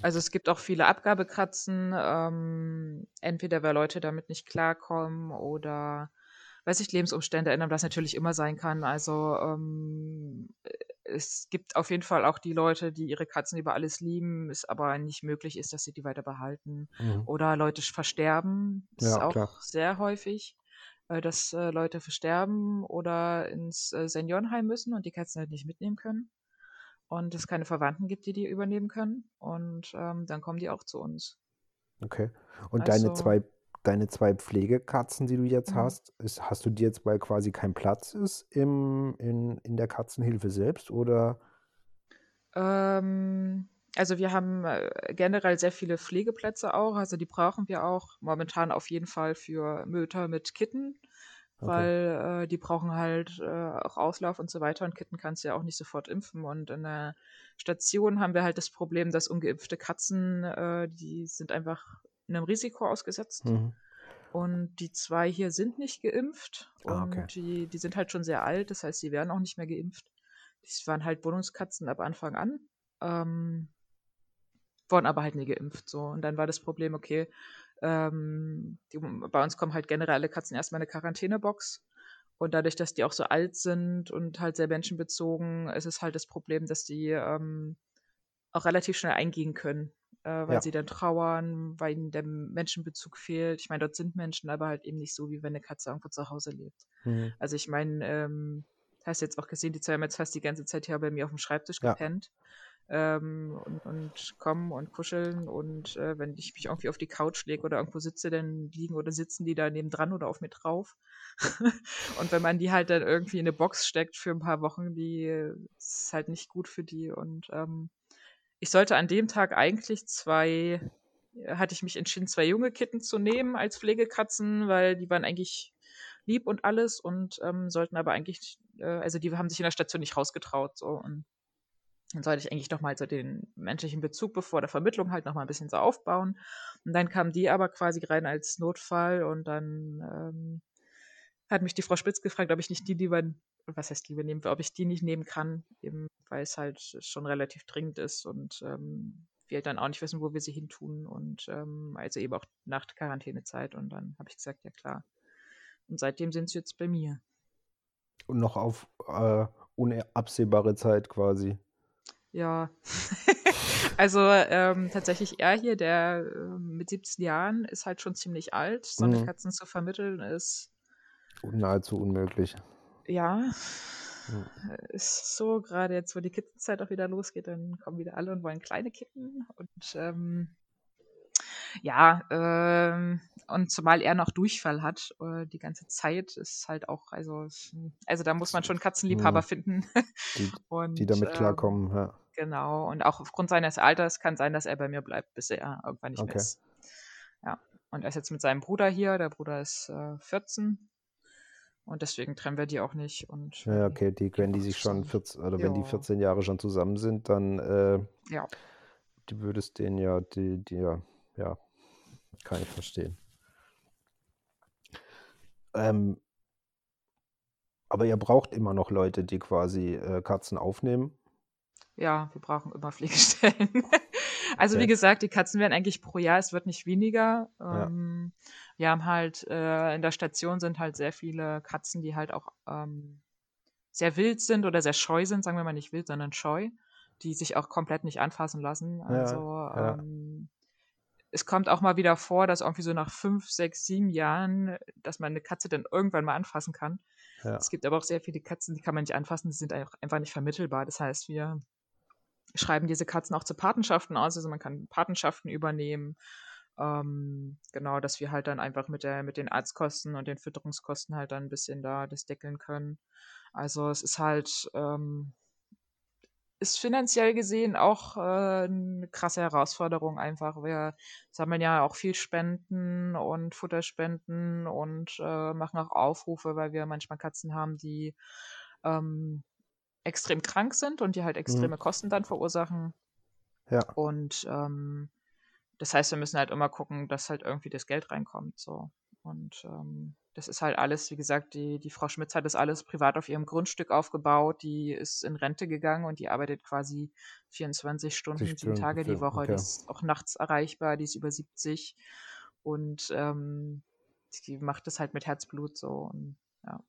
Also es gibt auch viele Abgabekratzen, ähm, entweder weil Leute damit nicht klarkommen oder weiß ich, Lebensumstände ändern, was natürlich immer sein kann. Also ähm, äh, es gibt auf jeden Fall auch die Leute, die ihre Katzen über alles lieben, es aber nicht möglich ist, dass sie die weiter behalten. mhm. Oder Leute versterben, ist Ja, klar. auch sehr häufig, äh, dass äh, Leute versterben oder ins äh, Seniorenheim müssen und die Katzen halt nicht mitnehmen können und es keine Verwandten gibt, die die übernehmen können. Und ähm, dann kommen die auch zu uns. Okay. Und deine Also, zwei, deine zwei Pflegekatzen, die du jetzt mhm. hast, ist, hast du die jetzt, weil quasi kein Platz ist im, in, in der Katzenhilfe selbst oder? ähm, also wir haben äh, generell sehr viele Pflegeplätze auch. Also die brauchen wir auch momentan auf jeden Fall für Mütter mit Kitten, Okay. weil äh, die brauchen halt äh, auch Auslauf und so weiter. Und Kitten kannst du ja auch nicht sofort impfen. Und in der Station haben wir halt das Problem, dass ungeimpfte Katzen, äh, die sind einfach einem Risiko ausgesetzt. Mhm. Und die zwei hier sind nicht geimpft Ah, okay. und die, die sind halt schon sehr alt, das heißt, sie werden auch nicht mehr geimpft. Die waren halt Wohnungskatzen ab Anfang an, ähm, wurden aber halt nie geimpft. So. Und dann war das Problem, okay, ähm, die, bei uns kommen halt generell alle Katzen erstmal in eine Quarantänebox. Und dadurch, dass die auch so alt sind und halt sehr menschenbezogen, ist es halt das Problem, dass die ähm, auch relativ schnell eingehen können, äh, weil Ja. sie dann trauern, weil ihnen der Menschenbezug fehlt. Ich meine, dort sind Menschen, aber halt eben nicht so, wie wenn eine Katze irgendwo zu Hause lebt. Mhm. Also ich meine, ähm, hast jetzt auch gesehen, die zwei haben jetzt fast die ganze Zeit hier bei mir auf dem Schreibtisch Ja. gepennt. Ähm, und, und kommen und kuscheln und äh, wenn ich mich irgendwie auf die Couch lege oder irgendwo sitze, dann liegen oder sitzen die da nebendran oder auf mir drauf. und wenn man die halt dann irgendwie in eine Box steckt für ein paar Wochen, die ist halt nicht gut für die. Und ähm, ich sollte an dem Tag eigentlich zwei, hatte ich mich entschieden, zwei junge Kitten zu nehmen als Pflegekatzen, weil die waren eigentlich lieb und alles und ähm, sollten aber eigentlich, äh, also die haben sich in der Station nicht rausgetraut. So und dann sollte ich eigentlich nochmal so den menschlichen Bezug bevor der Vermittlung halt nochmal ein bisschen so aufbauen. Und dann kamen die aber quasi rein als Notfall und dann ähm, hat mich die Frau Spitz gefragt, ob ich nicht die lieber, was heißt lieber nehmen, ob ich die nicht nehmen kann, eben weil es halt schon relativ dringend ist und ähm, wir halt dann auch nicht wissen, wo wir sie hin tun und ähm, also eben auch nach Quarantänezeit und dann habe ich gesagt, ja klar. Und seitdem sind sie jetzt bei mir. Und noch auf äh, unabsehbare Zeit quasi. Ja, also ähm, tatsächlich er hier, der ähm, mit 17 Jahren ist halt schon ziemlich alt. So eine Mhm. Katzen zu vermitteln ist, Nahezu unmöglich. ja, hm. ist so, gerade jetzt, wo die Kittenzeit auch wieder losgeht, dann kommen wieder alle und wollen kleine Kitten. Und ähm, ja, ähm, und zumal er noch Durchfall hat äh, die ganze Zeit, ist halt auch, also, also da muss man schon Katzenliebhaber mhm. finden. Die, und, die damit ähm, klarkommen, ja. Genau, und auch aufgrund seines Alters kann sein, dass er bei mir bleibt, bis er irgendwann nicht okay. mehr ist. Ja, und er ist jetzt mit seinem Bruder hier, der Bruder ist äh, 14 und deswegen trennen wir die auch nicht. Und, ja, okay, die, wenn die sich schon 14, oder wenn die 14 Jahre schon zusammen sind, dann äh, ja. du würdest den ja, die, die, ja, ja, kann ich verstehen. Ähm, aber ihr braucht immer noch Leute, die quasi äh, Katzen aufnehmen. Ja, wir brauchen immer Pflegestellen. also okay. wie gesagt, die Katzen werden eigentlich pro Jahr, es wird nicht weniger. Ähm, ja. Wir haben halt, äh, in der Station sind halt sehr viele Katzen, die halt auch ähm, sehr wild sind oder sehr scheu sind, sagen wir mal nicht wild, sondern scheu, die sich auch komplett nicht anfassen lassen. Also ja, ähm, es kommt auch mal wieder vor, dass irgendwie so nach fünf, sechs, sieben Jahren, dass man eine Katze dann irgendwann mal anfassen kann. Ja. Es gibt aber auch sehr viele Katzen, die kann man nicht anfassen, die sind einfach nicht vermittelbar. Das heißt, wir schreiben diese Katzen auch zu Patenschaften aus, also man kann Patenschaften übernehmen. Ähm, genau, dass wir halt dann einfach mit, der, mit den Arztkosten und den Fütterungskosten halt dann ein bisschen da das deckeln können. Also es ist halt, ähm, ist finanziell gesehen auch äh, eine krasse Herausforderung einfach. Wir sammeln ja auch viel Spenden und Futterspenden und äh, machen auch Aufrufe, weil wir manchmal Katzen haben, die ähm, extrem krank sind und die halt mhm. extreme mhm. Kosten dann verursachen. Ja. Und ähm, das heißt, wir müssen halt immer gucken, dass halt irgendwie das Geld reinkommt. So. Und ähm, das ist halt alles, wie gesagt, die, die Frau Schmitz hat das alles privat auf ihrem Grundstück aufgebaut. Die ist in Rente gegangen und die arbeitet quasi 24 Stunden, sieben Tage die Woche. Okay. Die ist auch nachts erreichbar, die ist über 70 und ähm, die macht das halt mit Herzblut so. Und, ja.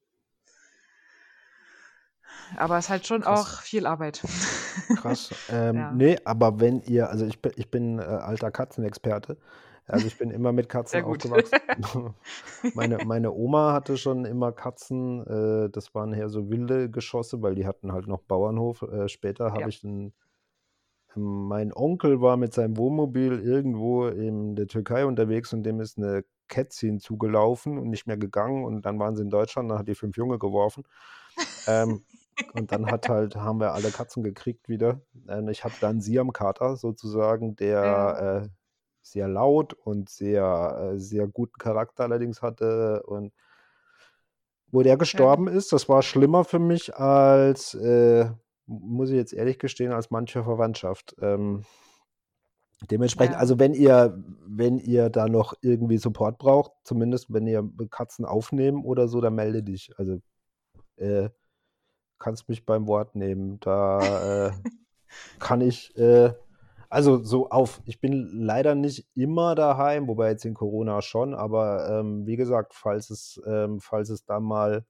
Aber es ist halt schon Krass. auch viel Arbeit. Krass. Ähm, ja. Nee, aber wenn ihr, also ich bin, ich bin äh, alter Katzenexperte. Also ich bin immer mit Katzen aufgewachsen. meine, meine Oma hatte schon immer Katzen. Äh, das waren eher so wilde Geschosse, weil die hatten halt noch Bauernhof. Äh, später habe ja. ich einen mein Onkel war mit seinem Wohnmobil irgendwo in der Türkei unterwegs und dem ist eine Kätzchen zugelaufen und nicht mehr gegangen. Und dann waren sie in Deutschland, dann hat die fünf Junge geworfen. ähm, und dann hat halt, haben wir alle Katzen gekriegt wieder. Ähm, ich hatte dann Siam-Kater sozusagen, der ja. äh, sehr laut und sehr, äh, sehr guten Charakter allerdings hatte. Und wo der gestorben ja. ist, das war schlimmer für mich als, äh, muss ich jetzt ehrlich gestehen, als manche Verwandtschaft. Ähm, dementsprechend, ja. also wenn ihr, wenn ihr da noch irgendwie Support braucht, zumindest wenn ihr Katzen aufnehmen oder so, dann melde dich. Also äh, kannst mich beim Wort nehmen. Da äh, kann ich äh, also so auf, ich bin leider nicht immer daheim, wobei jetzt in Corona schon, aber ähm, wie gesagt, falls es, ähm, falls es da mal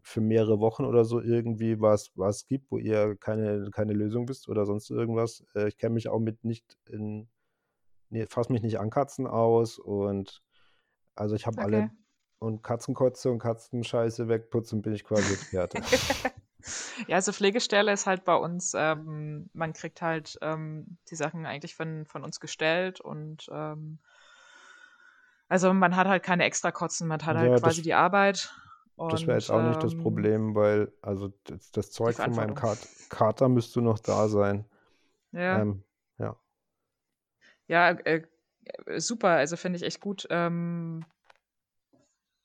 für mehrere Wochen oder so irgendwie was, was gibt, wo ihr keine, keine Lösung wisst oder sonst irgendwas. Äh, ich kenne mich auch mit nicht in, nee, fasse mich nicht an Katzen aus und also ich habe okay. alle und Katzenkotze und Katzenscheiße wegputzen, bin ich quasi Experte. Ja, also Pflegestelle ist halt bei uns, ähm, man kriegt halt ähm, die Sachen eigentlich von, von uns gestellt und ähm, also man hat halt keine extra Kotzen, man hat halt ja, quasi das, die Arbeit. Und, das wäre jetzt auch nicht das ähm, Problem, weil also das, das Zeug von meinem Kat Kater müsste noch da sein. Ja. Ähm, ja. Ja, äh, super, also finde ich echt gut. Ähm,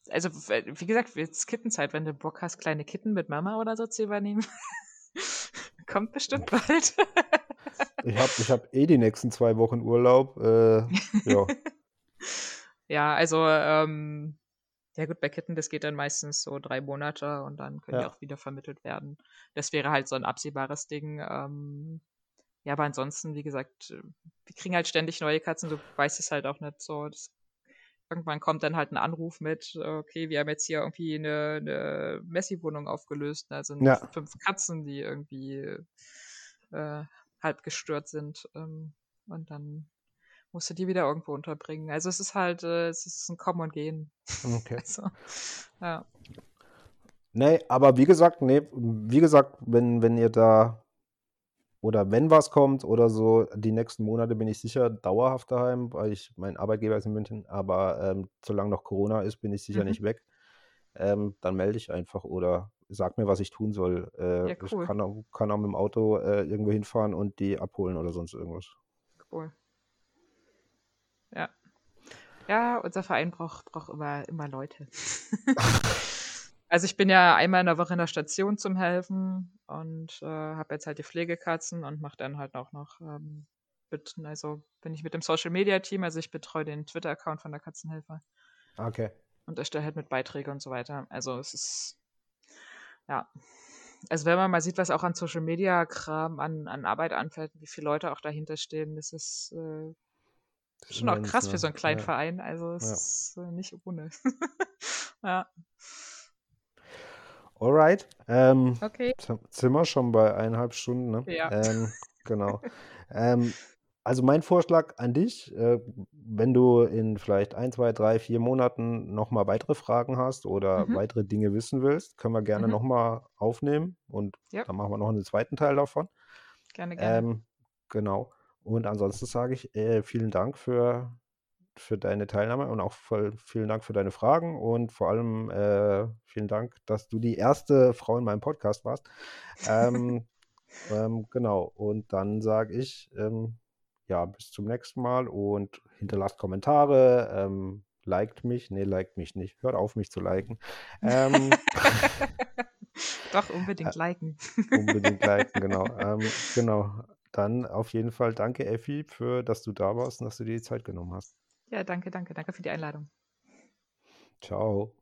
also wie gesagt, jetzt Kittenzeit, wenn du Bock hast, kleine Kitten mit Mama oder so zu übernehmen. Kommt bestimmt bald. ich habe ich hab eh die nächsten zwei Wochen Urlaub. Äh, ja. ja, also ähm, ja gut, bei Kitten, das geht dann meistens so drei Monate und dann können ja. die auch wieder vermittelt werden. Das wäre halt so ein absehbares Ding. Ähm, ja, aber ansonsten, wie gesagt, wir kriegen halt ständig neue Katzen, du weißt es halt auch nicht so. Das irgendwann kommt dann halt ein Anruf mit, okay, wir haben jetzt hier irgendwie eine, eine Messi-Wohnung aufgelöst. Da sind ja. fünf Katzen, die irgendwie äh, halb gestört sind. Ähm, und dann musst du die wieder irgendwo unterbringen. Also es ist halt, äh, es ist ein Kommen und Gehen. Okay. also, ja. Nee, aber wie gesagt, nee, wie gesagt, wenn, wenn ihr da oder wenn was kommt oder so, die nächsten Monate bin ich sicher dauerhaft daheim, weil ich mein Arbeitgeber ist in München, aber ähm, solange noch Corona ist, bin ich sicher Mhm. nicht weg. Ähm, dann melde ich einfach oder sag mir, was ich tun soll. Äh, Ja, Ich cool. kann auch, kann auch mit dem Auto äh, irgendwo hinfahren und die abholen oder sonst irgendwas. Cool. Ja. Ja, unser Verein braucht, braucht immer, immer Leute. also ich bin ja einmal in der Woche in der Station zum Helfen und äh, habe jetzt halt die Pflegekatzen und mache dann halt auch noch, ähm, mit, also bin ich mit dem Social Media Team, also ich betreue den Twitter-Account von der Katzenhelfer Okay. und erstelle halt mit Beiträge und so weiter. Also es ist, ja. Also wenn man mal sieht, was auch an Social Media Kram, an, an Arbeit anfällt, wie viele Leute auch dahinter stehen, das ist äh, schon auch krass für ne? so einen kleinen Ja. Verein. Also es Ja. ist äh, nicht ohne. ja. Alright. Ähm, Okay. Sind wir schon bei eineinhalb Stunden, ne? Ja. Ähm, genau. ähm, also mein Vorschlag an dich, äh, wenn du in vielleicht ein, zwei, drei, vier Monaten nochmal weitere Fragen hast oder Mhm. weitere Dinge wissen willst, können wir gerne Mhm. nochmal aufnehmen und Ja. dann machen wir noch einen zweiten Teil davon. Gerne, gerne. Ähm, genau. Und ansonsten sage ich äh, vielen Dank für, für deine Teilnahme und auch voll, vielen Dank für deine Fragen und vor allem äh, vielen Dank, dass du die erste Frau in meinem Podcast warst. Ähm, ähm, genau. Und dann sage ich, ähm, ja, bis zum nächsten Mal und hinterlasst Kommentare, ähm, liked mich, nee, liked mich nicht, hört auf mich zu liken. Ähm, Doch, unbedingt liken. unbedingt liken, genau. Ähm, genau. Dann auf jeden Fall danke, Effi, für dass du da warst und dass du dir die Zeit genommen hast. Ja, danke, danke, danke für die Einladung. Ciao.